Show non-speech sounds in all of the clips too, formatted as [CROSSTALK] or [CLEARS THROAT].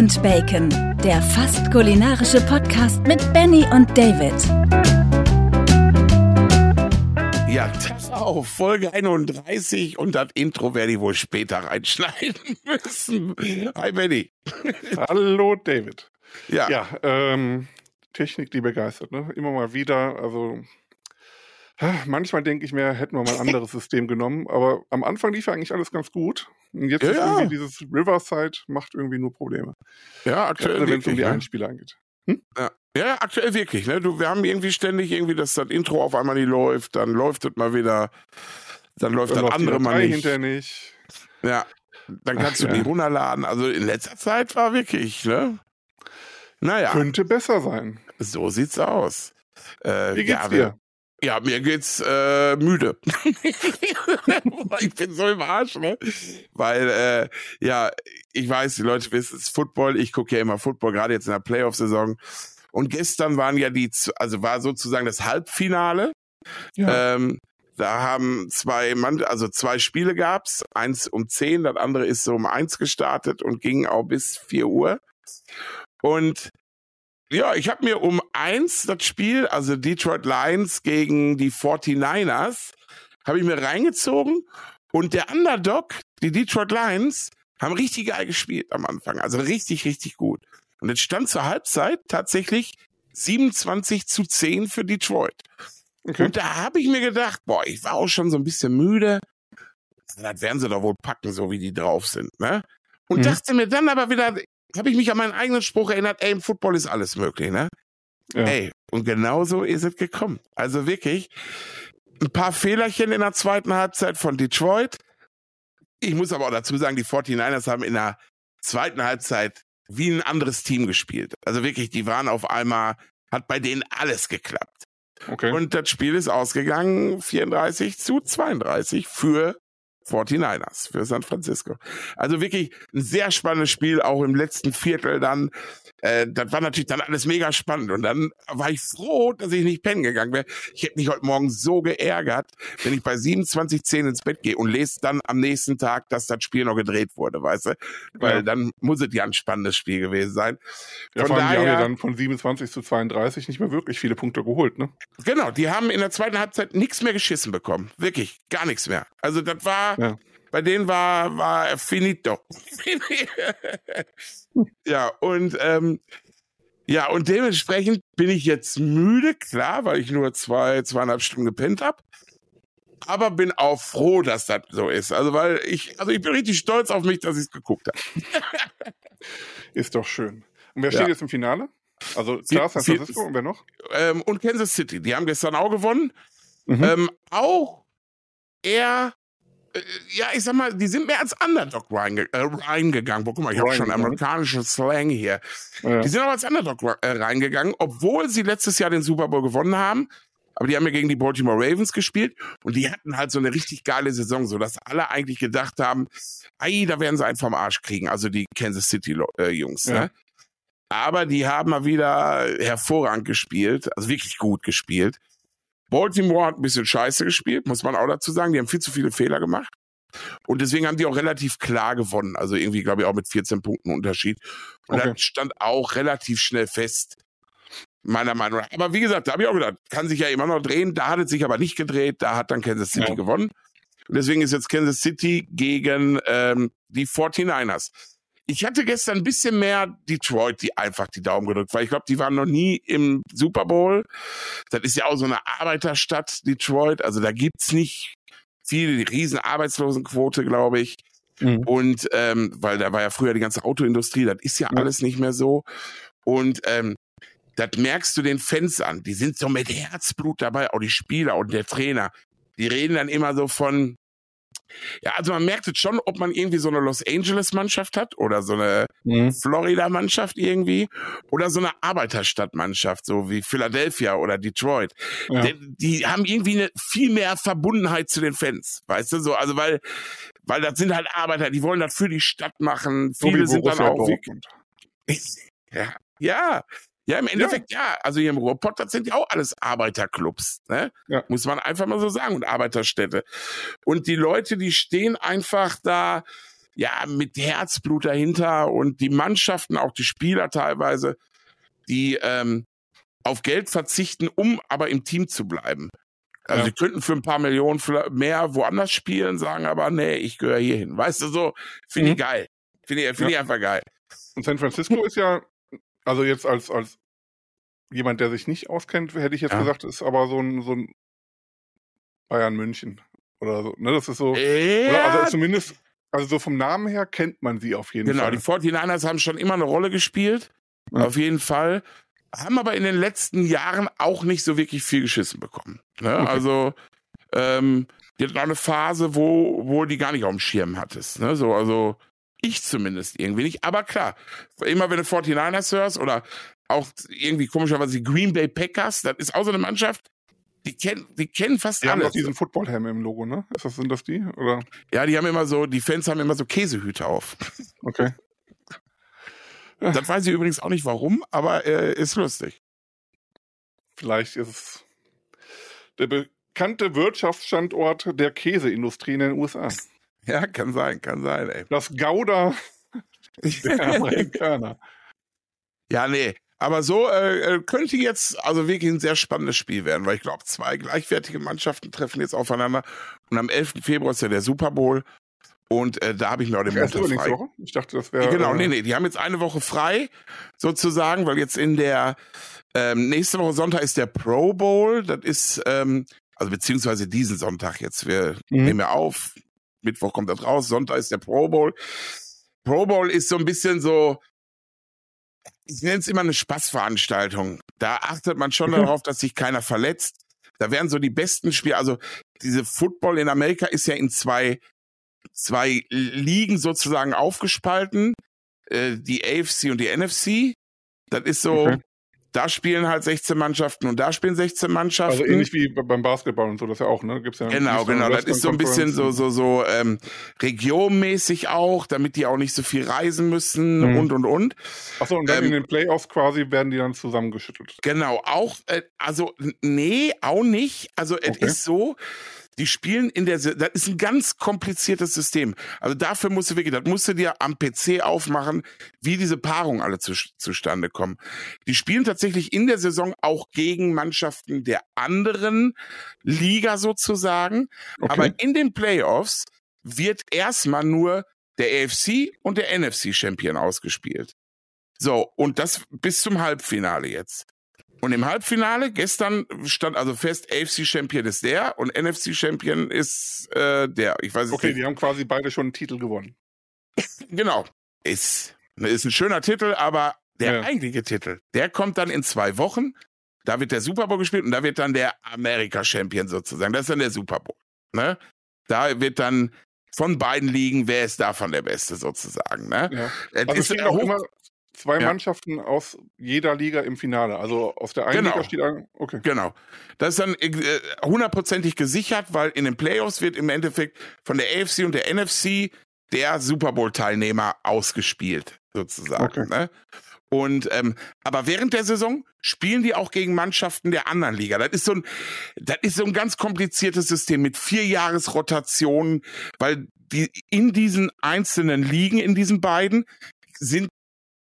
und Bacon, der fast kulinarische Podcast mit Benny und David. Ja, das auf Folge 31 und das Intro werde ich wohl später reinschneiden [LAUGHS] müssen. Hi Benny. [LAUGHS] Hallo David. Ja, Ja, ähm, Technik, die begeistert, ne? Immer mal wieder. Also manchmal denke ich mir, hätten wir mal ein [LAUGHS] anderes System genommen, aber am Anfang lief ja eigentlich alles ganz gut. Und jetzt Ja, ist ja. irgendwie dieses Riverside macht irgendwie nur Probleme. ja, aktuell wenn es um die Ne? Einspieler angeht. Ja. ja, aktuell wirklich. Ne? Du, wir haben irgendwie ständig irgendwie, dass das Intro auf einmal nicht läuft, dann läuft es mal wieder, dann läuft Dann das andere mal nicht. hinterher nicht. Ja, dann Ach, kannst du ja. die runterladen. Also in letzter Zeit war wirklich, ne? Naja, Könnte besser sein. so sieht's aus. Äh, Wie geht's dir? Ja, mir geht's äh, müde. [LAUGHS] [LAUGHS] ich bin so im Arsch, ne? Weil, äh, ja, ich weiß, die Leute wissen, es ist Football. Ich gucke ja immer Football, gerade jetzt in der Playoff-Saison. Und gestern waren ja die, also war sozusagen das Halbfinale. Ja. Ähm, da haben zwei Mann, also zwei Spiele gab's. Eins um zehn, das andere ist so um eins gestartet und ging auch bis vier Uhr. Und ja, ich habe mir um eins das Spiel, also Detroit Lions gegen die 49ers, habe ich mir reingezogen. Und der Underdog, die Detroit Lions, haben richtig geil gespielt am Anfang. Also richtig, richtig gut. Und jetzt stand zur Halbzeit tatsächlich 27 zu 10 für Detroit. okay. Und da habe ich mir gedacht, boah, ich war auch schon so ein bisschen müde. Das werden sie doch wohl packen, so wie die drauf sind, ne? Und Mhm. dachte mir dann aber wieder, habe ich mich an meinen eigenen Spruch erinnert, ey, im Football ist alles möglich, ne? Ja. Ey, und genau so ist es gekommen. Also wirklich, ein paar Fehlerchen in der zweiten Halbzeit von Detroit. Ich muss aber auch dazu sagen, die 49ers haben in der zweiten Halbzeit wie ein anderes Team gespielt. Also wirklich, die waren auf einmal, hat bei denen alles geklappt. okay. Und das Spiel ist ausgegangen 34 zu 32 für 49ers, für San Francisco. Also wirklich ein sehr spannendes Spiel, auch im letzten Viertel dann. Äh, das war natürlich dann alles mega spannend. Und dann war ich froh, dass ich nicht pennen gegangen wäre. Ich hätte mich heute Morgen so geärgert, wenn ich bei 27.10 ins Bett gehe und lese dann am nächsten Tag, dass das Spiel noch gedreht wurde, weißt du? Weil Ja. dann muss es ja ein spannendes Spiel gewesen sein. ja, von vor allem, die haben ja daher- dann von 27 zu 32 nicht mehr wirklich viele Punkte geholt, ne? Genau, die haben in der zweiten Halbzeit nichts mehr geschissen bekommen. Wirklich, gar nichts mehr. Also das war, Ja. Bei denen war, war finito. [LAUGHS] ja, und ähm, ja, und dementsprechend bin ich jetzt müde, klar, weil ich nur zwei, zweieinhalb Stunden gepennt habe. Aber bin auch froh, dass das so ist. Also, weil ich, also ich bin richtig stolz auf mich, dass ich es geguckt habe. [LAUGHS] Ist doch schön. Und wer Ja. steht jetzt im Finale? Also klar, San Francisco und wer noch? Ähm, und Kansas City, die haben gestern auch gewonnen. Mhm. Ähm, auch eher, ja, ich sag mal, die sind mehr als Underdog äh, reingegangen. Boah, guck mal, ich habe schon Reingegangen. amerikanische Slang hier. Ja. Die sind auch als Underdog äh, reingegangen, obwohl sie letztes Jahr den Super Bowl gewonnen haben. Aber die haben ja gegen die Baltimore Ravens gespielt und die hatten halt so eine richtig geile Saison, so dass alle eigentlich gedacht haben, ei, da werden sie einen vom Arsch kriegen, also die Kansas City äh, Jungs. Ja. Ne? Aber die haben mal wieder hervorragend gespielt, also wirklich gut gespielt. Baltimore hat ein bisschen scheiße gespielt, muss man auch dazu sagen. Die haben viel zu viele Fehler gemacht. Und deswegen haben die auch relativ klar gewonnen. Also irgendwie, glaube ich, auch mit 14 Punkten Unterschied. Und Okay. das stand auch relativ schnell fest. Meiner Meinung nach. Aber wie gesagt, da habe ich auch gedacht, kann sich ja immer noch drehen. Da hat es sich aber nicht gedreht. Da hat dann Kansas City Ja. gewonnen. Und deswegen ist jetzt Kansas City gegen ähm, die 49ers. Ich hatte gestern ein bisschen mehr Detroit, die einfach die Daumen gedrückt, weil ich glaube, die waren noch nie im Super Bowl. Das ist ja auch so eine Arbeiterstadt, Detroit. Also da gibt's nicht viel, die riesen Arbeitslosenquote, glaube ich. Mhm. Und ähm, weil da war ja früher die ganze Autoindustrie, das ist ja, Ja. alles nicht mehr so. Und ähm, das merkst du den Fans an. Die sind so mit Herzblut dabei, auch die Spieler und der Trainer. Die reden dann immer so von, ja, also man merkt es schon, ob man irgendwie so eine Los Angeles-Mannschaft hat oder so eine Mhm. Florida-Mannschaft irgendwie oder so eine Arbeiterstadtmannschaft, so wie Philadelphia oder Detroit. Ja. Die, die haben irgendwie eine viel mehr Verbundenheit zu den Fans, weißt du so, also weil weil das sind halt Arbeiter, die wollen das für die Stadt machen. So Viele sind dann auch [LAUGHS] ja, ja, ja, im Endeffekt ja. Also hier im Ruhrpott, das sind ja auch alles Arbeiterclubs, ne? Ja. Muss man einfach mal so sagen und Arbeiterstädte. Und die Leute, die stehen einfach da ja, mit Herzblut dahinter und die Mannschaften, auch die Spieler teilweise, die ähm, auf Geld verzichten, um aber im Team zu bleiben. Also ja. sie könnten für ein paar Millionen mehr woanders spielen, sagen aber, nee, ich gehöre hier hin. Weißt du, so, finde mhm. ich geil. Finde ich, find ja. ich einfach geil. Und San Francisco ist ja, also jetzt als, als jemand, der sich nicht auskennt, hätte ich jetzt ja. gesagt, ist aber so ein, so ein Bayern München oder so. Ne, das ist so, ja. also zumindest, also so vom Namen her kennt man sie auf jeden genau, Fall. Genau, die 49ers haben schon immer eine Rolle gespielt, ja. auf jeden Fall. Haben aber in den letzten Jahren auch nicht so wirklich viel geschissen bekommen. Ne? Okay. Also, ähm, die hatten auch eine Phase, wo, wo die gar nicht auf dem Schirm hattest. Ne? So, also, ich zumindest irgendwie nicht. Aber klar, immer wenn du 49ers hörst oder auch irgendwie komischerweise die Green Bay Packers, das ist auch so eine Mannschaft, die kennen, die kennen fast die alle. Die haben doch diesen Footballhelm im Logo, ne? Ist das, sind das die? Oder? Ja, die haben immer so, die Fans haben immer so Käsehüte auf. Okay. [LAUGHS] Das weiß ich übrigens auch nicht warum, aber äh, ist lustig. Vielleicht ist es der bekannte Wirtschaftsstandort der Käseindustrie in den USA. Ja, kann sein, kann sein, ey. Das Gouda [LAUGHS] der Amerikaner. Ja, nee. Aber so äh, äh, könnte jetzt also wirklich ein sehr spannendes Spiel werden, weil ich glaube, zwei gleichwertige Mannschaften treffen jetzt aufeinander. Und am 11. Februar ist ja der Super Bowl. Und äh, da habe ich mir auch den Montag frei. Woche? Ich dachte, das wäre. Genau, äh, nee, nee. Die haben jetzt eine Woche frei, sozusagen, weil jetzt in der ähm, nächste Woche Sonntag ist der Pro Bowl. Das ist, ähm, also beziehungsweise diesen Sonntag jetzt. Wir mhm. nehmen ja auf. Mittwoch kommt das raus. Sonntag ist der Pro Bowl. Pro Bowl ist so ein bisschen so, ich nenne es immer eine Spaßveranstaltung. Da achtet man schon mhm. darauf, dass sich keiner verletzt. Da werden so die besten Spiele, also diese Football in Amerika ist ja in zwei, zwei Ligen sozusagen aufgespalten. Äh, die AFC und die NFC. Das ist so, okay da spielen halt 16 Mannschaften und da spielen 16 Mannschaften. Also ähnlich wie beim Basketball und so, das ja auch, ne? Gibt's ja genau, genau. Das ist so ein bisschen so, so, so ähm, regionmäßig auch, damit die auch nicht so viel reisen müssen mhm. und und und. Achso, und dann ähm, in den Playoffs quasi werden die dann zusammengeschüttelt. Genau, auch, äh, also nee, auch nicht. Also okay. es ist so, die spielen in der, das ist ein ganz kompliziertes System. Also dafür musst du wirklich, das musst du dir am PC aufmachen, wie diese Paarungen alle zu, zustande kommen. Die spielen tatsächlich in der Saison auch gegen Mannschaften der anderen Liga sozusagen. Okay. Aber in den Playoffs wird erstmal nur der AFC und der NFC Champion ausgespielt. So, und das bis zum Halbfinale jetzt. Und im Halbfinale gestern stand also fest, AFC Champion ist der und NFC Champion ist äh, der. Ich weiß okay, nicht. die haben quasi beide schon einen Titel gewonnen. [LAUGHS] genau. Ist, ist ein schöner Titel, aber der ja. eigentliche Titel, der kommt dann in zwei Wochen. Da wird der Super Bowl gespielt und da wird dann der America Champion sozusagen. Das ist dann der Super Bowl. Ne? Da wird dann von beiden Ligen, wer ist davon der Beste sozusagen. Ne? Ja. Also ist auch immer, zwei ja. Mannschaften aus jeder Liga im Finale. Also aus der einen genau. Liga steht ein, okay. Genau. Das ist dann äh, hundertprozentig gesichert, weil in den Playoffs wird im Endeffekt von der AFC und der NFC der Super Bowl Teilnehmer ausgespielt, sozusagen. Okay. Ne? Und ähm, aber während der Saison spielen die auch gegen Mannschaften der anderen Liga. Das ist so ein, das ist so ein ganz kompliziertes System mit vier Jahresrotationen, weil die in diesen einzelnen Ligen, in diesen beiden, sind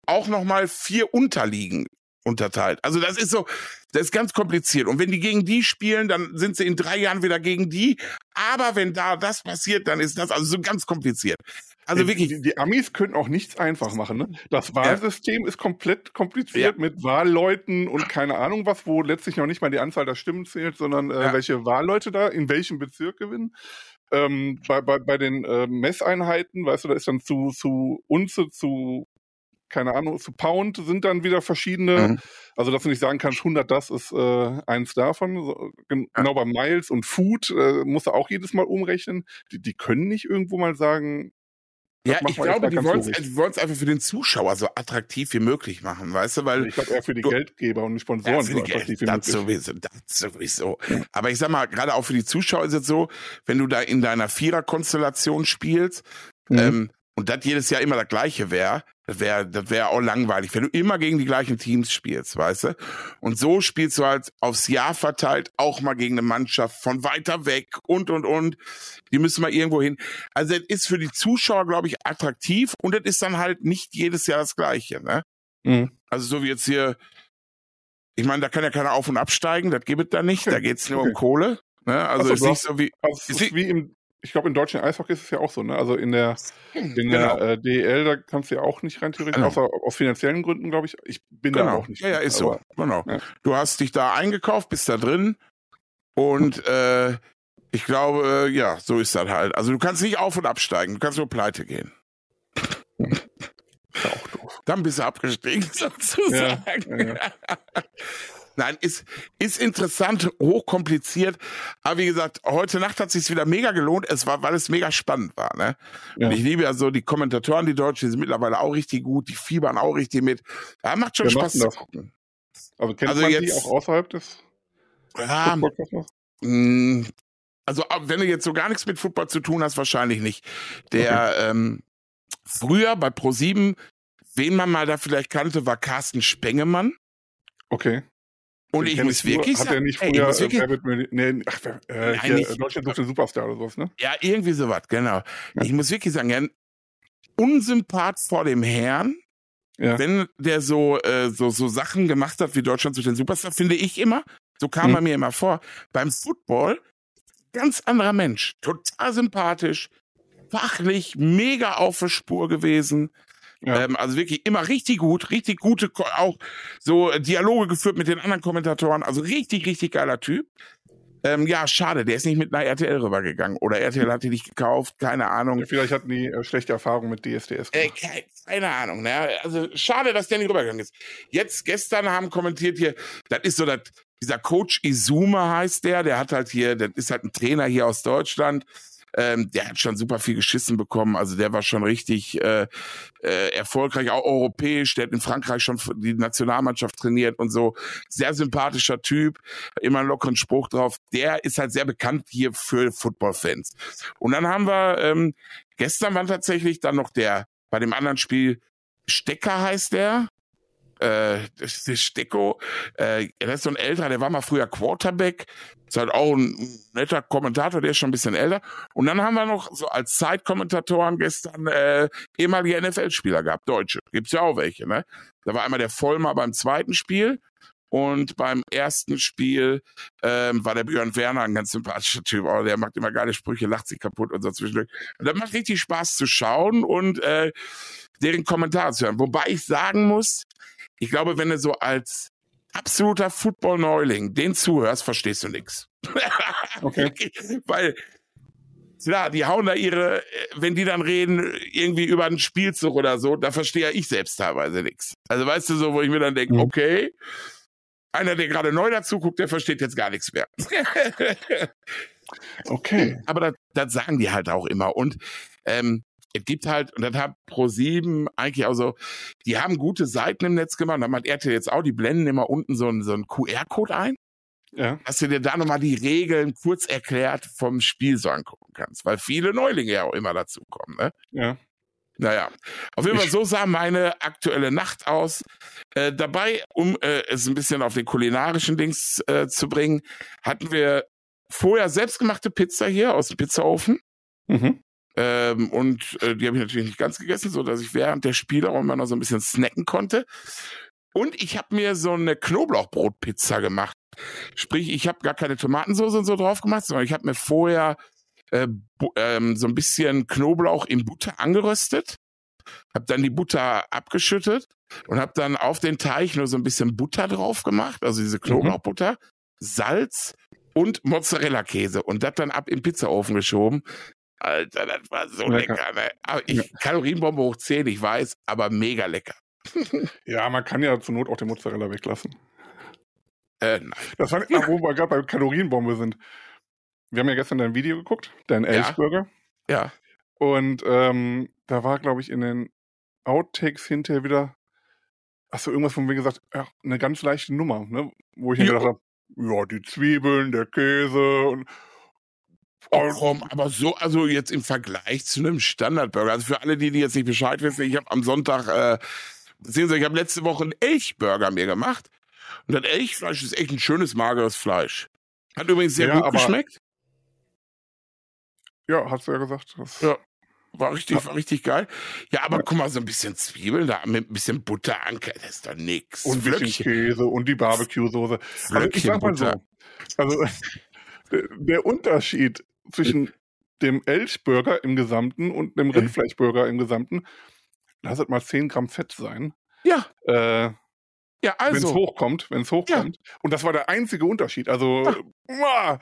auch nochmal vier Unterliegen unterteilt. Also das ist so, das ist ganz kompliziert. Und wenn die gegen die spielen, dann sind sie in drei Jahren wieder gegen die. Aber wenn da das passiert, dann ist das also so ganz kompliziert. Also wirklich. Die, die Amis können auch nichts einfach machen. Ne? Das Wahlsystem ja. ist komplett kompliziert ja. mit Wahlleuten und keine Ahnung was, wo letztlich noch nicht mal die Anzahl der Stimmen zählt, sondern äh, ja. welche Wahlleute da in welchem Bezirk gewinnen. Ähm, bei, bei, bei den äh, Messeinheiten, weißt du, da ist dann zu, zu Unze, zu keine Ahnung, zu Pound sind dann wieder verschiedene. Mhm. Also, dass du nicht sagen kannst, 100 das ist äh, eins davon. So, genau ja. bei Miles und Food äh, musst du auch jedes Mal umrechnen. Die, die können nicht irgendwo mal sagen, ja, ich glaube, die wollen es einfach für den Zuschauer so attraktiv wie möglich machen, weißt du, weil. Ich glaube eher für die du, Geldgeber und die Sponsoren ja, so attraktiv wie das möglich. Sowieso, das sowieso. Ja. Aber ich sag mal, gerade auch für die Zuschauer ist es so, wenn du da in deiner Vierer-Konstellation spielst, mhm. ähm, und das jedes Jahr immer das gleiche wäre, Das wäre das wäre auch langweilig, wenn du immer gegen die gleichen Teams spielst, weißt du? Und so spielst du halt aufs Jahr verteilt auch mal gegen eine Mannschaft von weiter weg und und und. Die müssen mal irgendwo hin. Also es ist für die Zuschauer, glaube ich, attraktiv und es ist dann halt nicht jedes Jahr das gleiche, ne? Mhm. Also so wie jetzt hier, ich meine, da kann ja keiner auf und absteigen, das gibt es da nicht, da geht's nur Okay. um Kohle. Ne? Also so, ist nicht so wie. Es ist wie im, ich glaube, im deutschen Eishockey ist es ja auch so, ne? Also in der, in Genau. der äh, DEL, da kannst du ja auch nicht rein theoretisch, Genau. außer aus finanziellen Gründen, glaube ich. Ich bin da Genau. auch nicht. Ja, ja, ist so. aber- Genau. Ja. Du hast dich da eingekauft, bist da drin und äh, ich glaube, äh, ja, so ist das halt. Also du kannst nicht auf und absteigen, du kannst nur pleite gehen. [LAUGHS] Ist ja auch doof. Dann bist du abgestiegen, [LAUGHS] sozusagen. Ja, ja, [LAUGHS] Nein, ist, ist interessant, hochkompliziert. Aber wie gesagt, heute Nacht hat sich wieder mega gelohnt. Es war, weil es mega spannend war. Ne? Ja. Und ich liebe ja so die Kommentatoren, die Deutschen, die sind mittlerweile auch richtig gut, die fiebern auch richtig mit. Ja, macht schon Wer Spaß zu gucken. Also kennt Also man die jetzt- auch außerhalb des Ja, mh, also wenn du jetzt so gar nichts mit Football zu tun hast, wahrscheinlich nicht. Der ähm, früher bei Pro7, wen man mal da vielleicht kannte, war Carsten Spengemann. Okay. Und ich muss nur- wirklich Hat er sagen, nicht ey, ich früher äh, nee, ach, äh, Nein, hier, nicht- äh, Deutschland sucht den Superstar oder sowas, ne? Ja, irgendwie sowas, genau. Ja. Ich muss wirklich sagen, ja, Unsympath vor dem Herrn, Ja. wenn der so, äh, so, so Sachen gemacht hat wie Deutschland zu den Superstar, finde ich immer. So kam Mhm. er mir immer vor. Beim Football, ganz anderer Mensch. Total sympathisch, fachlich, mega auf der Spur gewesen. Ja. Ähm, also wirklich immer richtig gut, richtig gute, auch so Dialoge geführt mit den anderen Kommentatoren. Also richtig, richtig geiler Typ. Ähm, ja, schade, der ist nicht mit einer RTL rübergegangen. Oder RTL hat die nicht gekauft, keine Ahnung. Ja, Vielleicht hatten die äh, schlechte Erfahrungen mit DSDS Äh, keine Ahnung, ne? Also schade, dass der nicht rübergegangen ist. Jetzt, gestern haben kommentiert hier, das ist so das, dieser Coach Izuma heißt der, der hat halt hier, das ist halt ein Trainer hier aus Deutschland. Ähm, der hat schon super viel geschissen bekommen. Also der war schon richtig äh, äh, erfolgreich, auch europäisch. Der hat in Frankreich schon die Nationalmannschaft trainiert und so. Sehr sympathischer Typ, immer einen lockeren Spruch drauf. Der ist halt sehr bekannt hier für Football-Fans. Und dann haben wir, ähm, gestern war tatsächlich dann noch der, bei dem anderen Spiel, Stecker heißt der. Äh, Stecko, äh, der ist so ein älterer, der war mal früher Quarterback, ist halt auch ein netter Kommentator, der ist schon ein bisschen älter. Und dann haben wir noch so als Zeitkommentatoren gestern äh, ehemalige NFL-Spieler gehabt, Deutsche. Gibt's ja auch welche, ne? Da war einmal der Vollmer beim zweiten Spiel und beim ersten Spiel ähm, war der Björn Werner ein ganz sympathischer Typ. Oh, der macht immer geile Sprüche, lacht sich kaputt und so zwischendurch. Und das macht richtig Spaß zu schauen und äh, deren Kommentare zu hören. Wobei ich sagen muss, ich glaube, wenn du so als absoluter Football-Neuling den zuhörst, verstehst du nix. [LAUGHS] Okay. Weil, klar, die hauen da ihre, äh, wenn die dann reden, irgendwie über einen Spielzug oder so, da verstehe ich selbst teilweise nix. Also weißt du so, wo ich mir dann denke, Mhm. okay, einer, der gerade neu dazu guckt, der versteht jetzt gar nichts mehr. Okay. [LAUGHS] Aber das, das sagen die halt auch immer. Und ähm, es gibt halt, und das hat Pro7 eigentlich auch so, die haben gute Seiten im Netz gemacht, da hat RTL jetzt auch, die blenden immer unten so einen, so einen QR-Code ein, Ja. dass du dir da nochmal die Regeln kurz erklärt vom Spiel so angucken kannst, weil viele Neulinge ja auch immer dazu kommen. Ne? Ja. Naja, auf jeden Fall, so sah meine aktuelle Nacht aus. Äh, dabei, um äh, es ein bisschen auf den kulinarischen Dings äh, zu bringen, hatten wir vorher selbstgemachte Pizza hier aus dem Pizzaofen. Mhm. Ähm, und äh, die habe ich natürlich nicht ganz gegessen, so dass ich während der Spiele auch immer noch so ein bisschen snacken konnte. Und ich habe mir so eine Knoblauchbrotpizza gemacht. Sprich, ich habe gar keine Tomatensauce und so drauf gemacht, sondern ich habe mir vorher äh, ähm, so ein bisschen Knoblauch in Butter angeröstet, habe dann die Butter abgeschüttet und habe dann auf den Teig nur so ein bisschen Butter drauf gemacht, also diese Knoblauchbutter, Salz und Mozzarella-Käse und das dann ab im Pizzaofen geschoben. Alter, das war so Lecker. lecker. ne? Aber ich, Kalorienbombe hoch 10, ich weiß, aber mega lecker. [LAUGHS] Ja, man kann ja zur Not auch den Mozzarella weglassen. Äh, nein. Das war, ah, wo wir gerade bei Kalorienbombe sind. Wir haben ja gestern dein Video geguckt, dein Ja. Elchburger. Ja. Und ähm, da war, glaube ich, in den Outtakes hinterher wieder, hast du irgendwas von mir gesagt, ja, eine ganz leichte Nummer, ne? Wo ich mir gedacht habe, ja, die Zwiebeln, der Käse und Oh, komm, aber so, also jetzt im Vergleich zu einem Standardburger. Also für alle, die, die jetzt nicht Bescheid wissen, ich habe am Sonntag, äh, sehen Sie, ich habe letzte Woche einen Elchburger mir gemacht. Und das Elchfleisch ist echt ein schönes, mageres Fleisch. Hat übrigens sehr ja, gut geschmeckt. Ja, hast du ja gesagt. ja. War richtig, war richtig geil. Ja, aber ja. guck mal, so ein bisschen Zwiebeln da mit ein bisschen Butter anker, das ist doch nix. Und ein bisschen Käse und die Barbecue-Soße. Also ich sag mal so, also [LAUGHS] der Unterschied zwischen dem Elchburger im Gesamten und dem Rindfleischburger im Gesamten, lass es mal 10 Gramm Fett sein. Ja. Äh, ja, also. Wenn es hochkommt, wenn es hochkommt. Ja. Und das war der einzige Unterschied. Also, ja.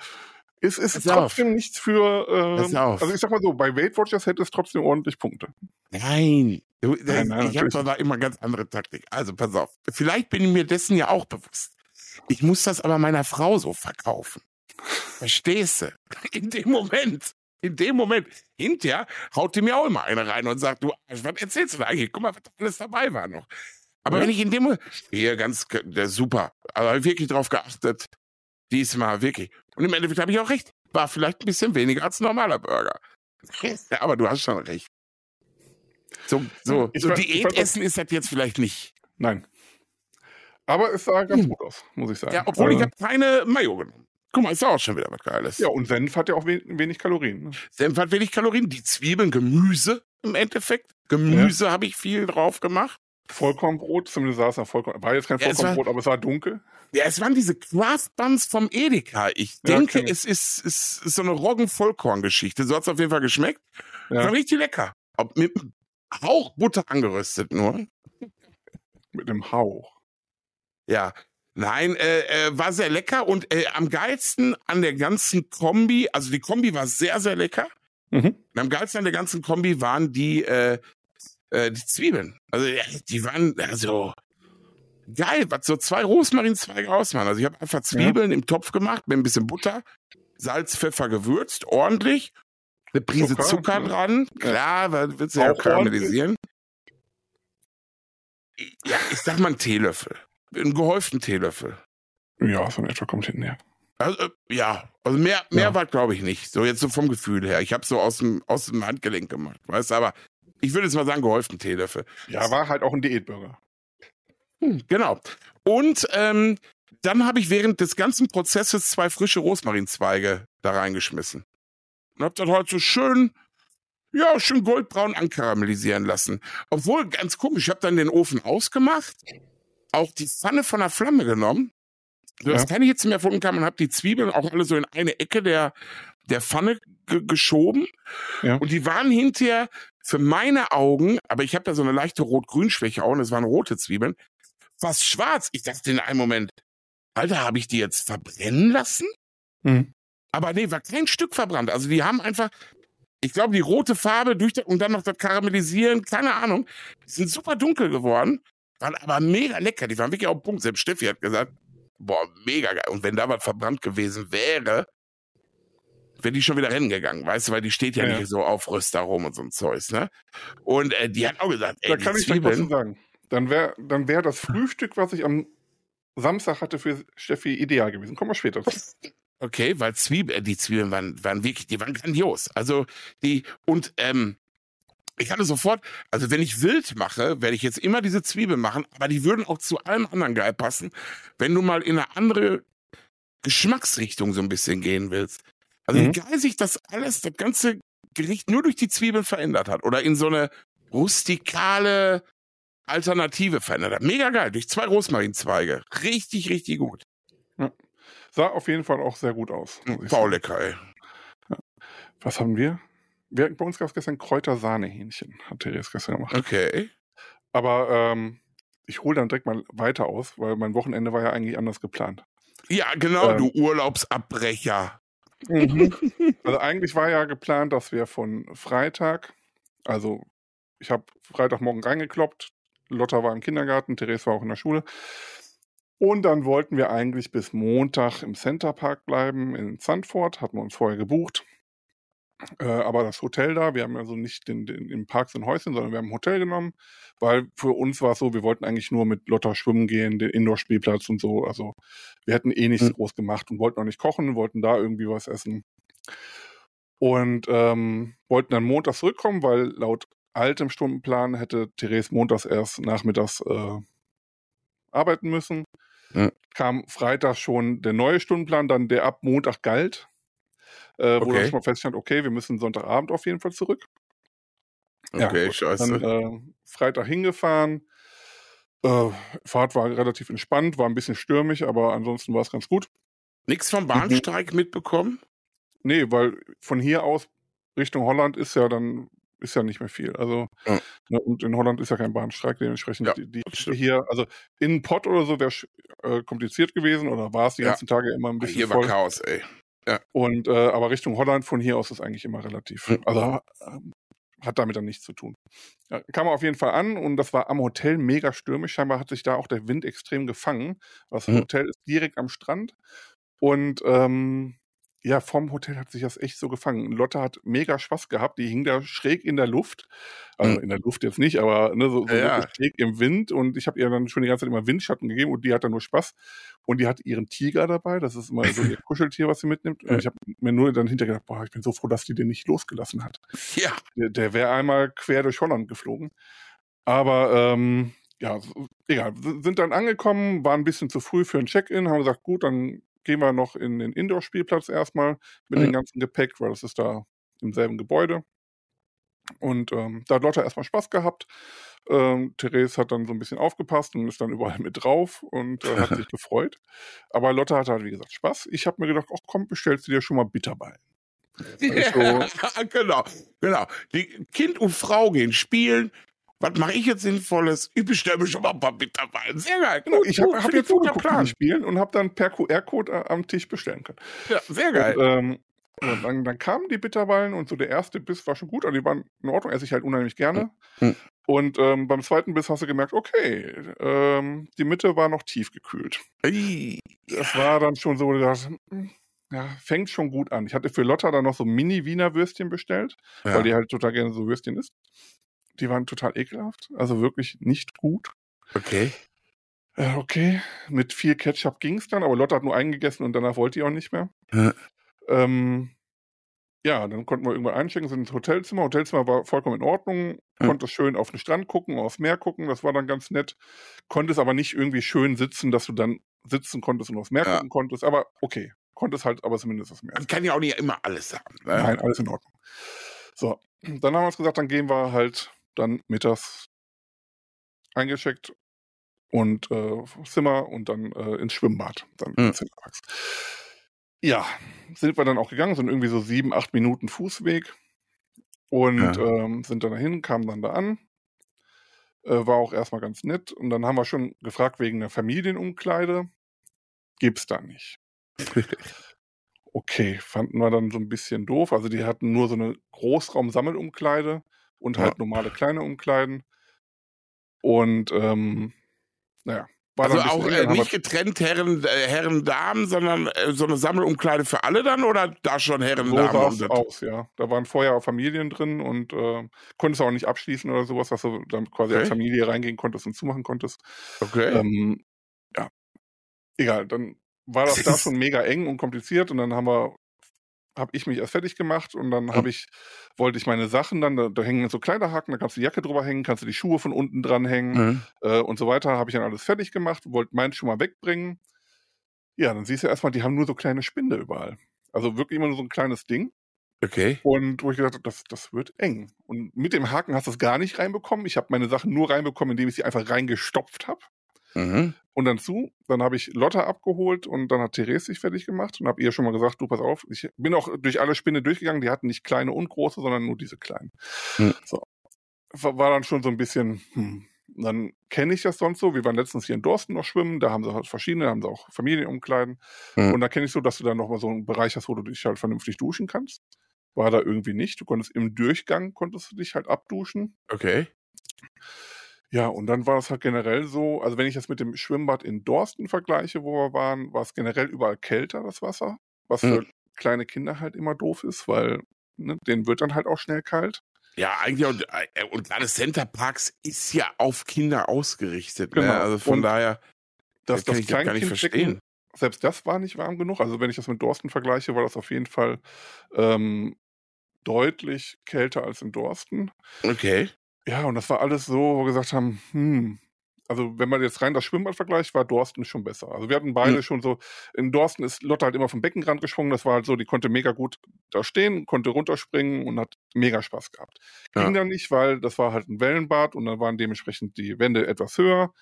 es ist trotzdem auf. nichts für. Äh, also, ich sag mal so, bei Weight Watchers hätte es trotzdem ordentlich Punkte. Nein. Du, nein, nein ich habe da immer ganz andere Taktik. Also, pass auf. Vielleicht bin ich mir dessen ja auch bewusst. Ich muss das aber meiner Frau so verkaufen. Verstehst du? [LAUGHS] In dem Moment. In dem Moment. Hinterher haut die mir auch immer eine rein und sagt, du, was erzählst du da eigentlich? Guck mal, was alles dabei war noch. Aber ja. wenn ich in dem Moment, hier ganz, der super, aber wirklich drauf geachtet, diesmal wirklich. Und im Endeffekt habe ich auch recht. War vielleicht ein bisschen weniger als ein normaler Burger. [LAUGHS] Aber du hast schon recht. So, so, so Diätessen ist das jetzt vielleicht nicht. Nein. Aber es sah ganz hm. gut aus, muss ich sagen. Ja, obwohl also, ich habe keine Mayo genommen. Guck mal, ist auch schon wieder was Geiles. Ja, und Senf hat ja auch wenig Kalorien. Ne? Senf hat wenig Kalorien. Die Zwiebeln, Gemüse im Endeffekt. Gemüse ja. habe ich viel drauf gemacht. Vollkornbrot, zumindest sah es nach Vollkorn. War jetzt kein Vollkornbrot, ja, aber es war dunkel. Ja, es waren diese Craft Buns vom Edeka. Ich denke, ja, es ist, ist, ist so eine Roggen-Vollkorn-Geschichte. So hat es auf jeden Fall geschmeckt. Ja. War richtig lecker. Ob mit einem Hauch Butter angeröstet nur. Mit einem Hauch. Ja, Nein, äh, äh, war sehr lecker und äh, am geilsten an der ganzen Kombi, also die Kombi war sehr, sehr lecker. Mhm. Und am geilsten an der ganzen Kombi waren die, äh, äh, die Zwiebeln. Also die waren also geil, was so zwei Rosmarinzweige ausmachen. Also ich habe einfach Zwiebeln ja. im Topf gemacht mit ein bisschen Butter, Salz, Pfeffer gewürzt, ordentlich. Eine Prise Zucker, Zucker dran, klar, weil willst du ja karamellisieren. Ja, ich sag mal einen Teelöffel einen gehäuften Teelöffel. Ja, so in etwa kommt hin, ja. Also, äh, ja, also mehr, mehr ja. war glaube ich nicht. So jetzt so vom Gefühl her. Ich habe so aus dem, aus dem Handgelenk gemacht, weißt du, aber ich würde jetzt mal sagen, gehäuften Teelöffel. Ja, war halt auch ein Diätburger. Hm, genau. Und ähm, dann habe ich während des ganzen Prozesses zwei frische Rosmarinzweige da reingeschmissen. Und habe das halt so schön, ja, schön goldbraun ankaramellisieren lassen. Obwohl, ganz komisch, ich habe dann den Ofen ausgemacht auch die Pfanne von der Flamme genommen, sodass ja. keine Hitze mehr von kam und habe die Zwiebeln auch alle so in eine Ecke der, der Pfanne geschoben. Ja. Und die waren hinterher für meine Augen, aber ich habe da so eine leichte Rot-Grün-Schwäche auch, und es waren rote Zwiebeln, fast schwarz. Ich dachte in einem Moment, Alter, habe ich die jetzt verbrennen lassen? Mhm. Aber nee, war kein Stück verbrannt. Also die haben einfach, ich glaube, die rote Farbe durch und dann noch das Karamellisieren, keine Ahnung, sind super dunkel geworden. Waren aber mega lecker. Die waren wirklich auf Punkt. Selbst Steffi hat gesagt, boah, mega geil. Und wenn da was verbrannt gewesen wäre, wäre die schon wieder rennen gegangen, weißt du, weil die steht ja, ja. nicht so auf Röster rum und so ein Zeugs, ne? Und äh, die hat auch gesagt, ey, da kann ich Zwiebeln, sagen. Dann wäre dann wär das Frühstück, was ich am Samstag hatte für Steffi, ideal gewesen. Kommen wir später zu. Okay, weil Zwiebeln, äh, die Zwiebeln waren, waren wirklich, die waren grandios. Also die, und ähm, ich hatte sofort, also wenn ich wild mache, werde ich jetzt immer diese Zwiebeln machen, aber die würden auch zu allem anderen geil passen, wenn du mal in eine andere Geschmacksrichtung so ein bisschen gehen willst. Also mhm. wie geil sich das alles, das ganze Gericht nur durch die Zwiebeln verändert hat oder in so eine rustikale Alternative verändert hat. Mega geil, durch zwei Rosmarinzweige. Richtig, richtig gut. Ja. Sah auf jeden Fall auch sehr gut aus. Baulecker, ey. Was haben wir? Wir, bei uns gab es gestern Kräutersahnehähnchen, hat Therese gestern gemacht. Okay. Aber ähm, ich hole dann direkt mal weiter aus, weil mein Wochenende war ja eigentlich anders geplant. Ja, genau, ähm, du Urlaubsabbrecher. Mhm. [LAUGHS] also eigentlich war ja geplant, dass wir von Freitag, also ich habe Freitagmorgen reingekloppt, Lotta war im Kindergarten, Therese war auch in der Schule. Und dann wollten wir eigentlich bis Montag im Centerpark bleiben in Zandvoort, hatten wir uns vorher gebucht. Äh, aber das Hotel da, wir haben also nicht den, den, im Park so ein Häuschen, sondern wir haben ein Hotel genommen, weil für uns war es so, wir wollten eigentlich nur mit Lotta schwimmen gehen, den Indoor-Spielplatz und so. Also wir hätten eh nichts mhm. groß gemacht und wollten auch nicht kochen, wollten da irgendwie was essen. Und ähm, wollten dann Montag zurückkommen, weil laut altem Stundenplan hätte Therese montags erst nachmittags äh, arbeiten müssen. Ja. Kam Freitag schon der neue Stundenplan, dann der ab Montag galt, äh, wo okay. dann schon mal feststand, okay, wir müssen Sonntagabend auf jeden Fall zurück. Okay, ja, scheiße. Dann äh, Freitag hingefahren. Äh, Fahrt war relativ entspannt, war ein bisschen stürmisch, aber ansonsten war es ganz gut. Nichts vom mhm. Bahnstreik mhm. mitbekommen? Nee, weil von hier aus Richtung Holland ist ja dann ist ja nicht mehr viel. Also ja. ne, und in Holland ist ja kein Bahnstreik, dementsprechend ja, die, die hier, also in Pott oder so wäre äh, kompliziert gewesen oder war es die ja. ganzen Tage immer ein bisschen Hier voll. war Chaos, ey. Ja. Und äh, aber Richtung Holland von hier aus ist eigentlich immer relativ. Mhm. Also äh, hat damit dann nichts zu tun. Ja, kam auf jeden Fall an und das war am Hotel mega stürmisch. Scheinbar hat sich da auch der Wind extrem gefangen. Das mhm. Hotel ist direkt am Strand und ähm, ja, vom Hotel hat sich das echt so gefangen. Lotte hat mega Spaß gehabt. Die hing da schräg in der Luft. Also mhm. in der Luft jetzt nicht, aber ne, so, so ja. schräg im Wind. Und ich habe ihr dann schon die ganze Zeit immer Windschatten gegeben und die hat dann nur Spaß. Und die hat ihren Tiger dabei. Das ist immer so ihr [LAUGHS] Kuscheltier, was sie mitnimmt. Und ich habe mir nur dann hinterher gedacht, boah, ich bin so froh, dass die den nicht losgelassen hat. Ja. Der, der wäre einmal quer durch Holland geflogen. Aber ähm, ja, egal. Sind dann angekommen, waren ein bisschen zu früh für ein Check-in, haben gesagt, gut, dann gehen wir noch in den Indoor-Spielplatz erstmal mit mhm. dem ganzen Gepäck, weil das ist da im selben Gebäude. Und ähm, da hat Lotte erstmal Spaß gehabt. Ähm, Therese hat dann so ein bisschen aufgepasst und ist dann [LAUGHS] überall mit drauf und äh, hat sich [LAUGHS] gefreut. Aber Lotte hatte halt, wie gesagt, Spaß. Ich habe mir gedacht, ach komm, bestellst du dir schon mal Bitterballen. [LAUGHS] Also, genau, genau. Die kind und Frau gehen spielen, was mache ich jetzt Sinnvolles? Ich bestelle mir schon mal ein paar Bitterwein. Sehr geil. Genau, ich habe hab jetzt zugeguckt Plan. Spielen und habe dann per QR-Code äh, am Tisch bestellen können. Ja, sehr geil. Und, ähm, und dann, dann, kamen die Bitterballen und so der erste Biss war schon gut, also die waren in Ordnung, esse ich halt unheimlich gerne. Mhm. Und ähm, beim zweiten Biss hast du gemerkt, okay, ähm, die Mitte war noch tief gekühlt. Das war dann schon so, dass, hm, ja, fängt schon gut an. Ich hatte für Lotta dann noch so Mini-Wiener Würstchen bestellt, ja. weil die halt total gerne so Würstchen isst die waren total ekelhaft. Also wirklich nicht gut. Okay. Äh, okay. Mit viel Ketchup ging es dann, aber Lotte hat nur eingegessen und danach wollte die auch nicht mehr. Ja. Ähm, ja, dann konnten wir irgendwann einchecken, sind ins Hotelzimmer. Hotelzimmer war vollkommen in Ordnung. Ja. Konnte schön auf den Strand gucken, aufs Meer gucken. Das war dann ganz nett. Konntest aber nicht irgendwie schön sitzen, dass du dann sitzen konntest und aufs Meer ja. gucken konntest. Aber okay. Konntest halt aber zumindest das Meer. Man kann ja auch nicht immer alles haben. Ne? Nein, alles in Ordnung. So, dann haben wir uns gesagt, dann gehen wir halt dann mittags eingecheckt und äh, Zimmer und dann äh, ins Schwimmbad. Dann mhm. Ja, sind wir dann auch gegangen, sind irgendwie so sieben, acht Minuten Fußweg und ja. ähm, sind dann dahin, kamen dann da an. Äh, war auch erstmal ganz nett. Und dann haben wir schon gefragt wegen der Familienumkleide. Gibt's da nicht. [LAUGHS] okay, fanden wir dann so ein bisschen doof. Also die hatten nur so eine Großraum-Sammelumkleide und halt ja. normale kleine Umkleiden. Und ähm, naja. War also auch äh, nicht getrennt Herren, äh, Herren, Damen, sondern äh, so eine Sammelumkleide für alle dann oder da schon Herren, so Damen? So aus, ja. Da waren vorher auch Familien drin und äh, konntest auch nicht abschließen oder sowas, dass du dann quasi okay. als Familie reingehen konntest und zumachen konntest. Okay. Ähm, ja. Egal, dann war das da [LAUGHS] schon mega eng und kompliziert und dann haben wir habe ich mich erst fertig gemacht und dann habe ich, wollte ich meine Sachen dann, da, da, hängen so kleine Haken, da kannst du die Jacke drüber hängen, kannst du die Schuhe von unten dran hängen mhm. äh, und so weiter. Habe ich dann alles fertig gemacht, wollte meinen schon mal wegbringen. Ja, dann siehst du erstmal, die haben nur so kleine Spinde überall. Also wirklich immer nur so ein kleines Ding. Okay. Und wo ich gedacht habe, das, das wird eng. Und mit dem Haken hast du es gar nicht reinbekommen. Ich habe meine Sachen nur reinbekommen, indem ich sie einfach reingestopft habe. Mhm. Und dann zu, dann habe ich Lotta abgeholt und dann hat Therese sich fertig gemacht und habe ihr schon mal gesagt, du pass auf, ich bin auch durch alle Spinne durchgegangen, die hatten nicht kleine und große, sondern nur diese kleinen. Mhm. So. War dann schon so ein bisschen, hm. Dann kenne ich das sonst so. Wir waren letztens hier in Dorsten noch schwimmen, da haben sie halt verschiedene, da haben sie auch Familienumkleiden. Mhm. Und da kenne ich so, dass du dann nochmal so einen Bereich hast, wo du dich halt vernünftig duschen kannst. War da irgendwie nicht. Du konntest im Durchgang, konntest du dich halt abduschen. Okay. Ja, und dann war das halt generell so, also wenn ich das mit dem Schwimmbad in Dorsten vergleiche, wo wir waren, war es generell überall kälter, das Wasser, was für mhm. kleine Kinder halt immer doof ist, weil ne, denen wird dann halt auch schnell kalt. Ja, eigentlich und, äh, und gerade Center Parks ist ja auf Kinder ausgerichtet. Ne? Genau. Ne? Also von und daher, das, das kann ich gar nicht verstehen. Selbst das war nicht warm genug. Also wenn ich das mit Dorsten vergleiche, war das auf jeden Fall ähm, deutlich kälter als in Dorsten. Okay. Ja, und das war alles so, wo wir gesagt haben, hm, also wenn man jetzt rein das Schwimmbad vergleicht, war Dorsten schon besser. Also wir hatten beide mhm. schon so, in Dorsten ist Lotte halt immer vom Beckenrand gesprungen, das war halt so, die konnte mega gut da stehen, konnte runterspringen und hat mega Spaß gehabt. Ging ja. dann nicht, weil das war halt ein Wellenbad und dann waren dementsprechend die Wände etwas höher.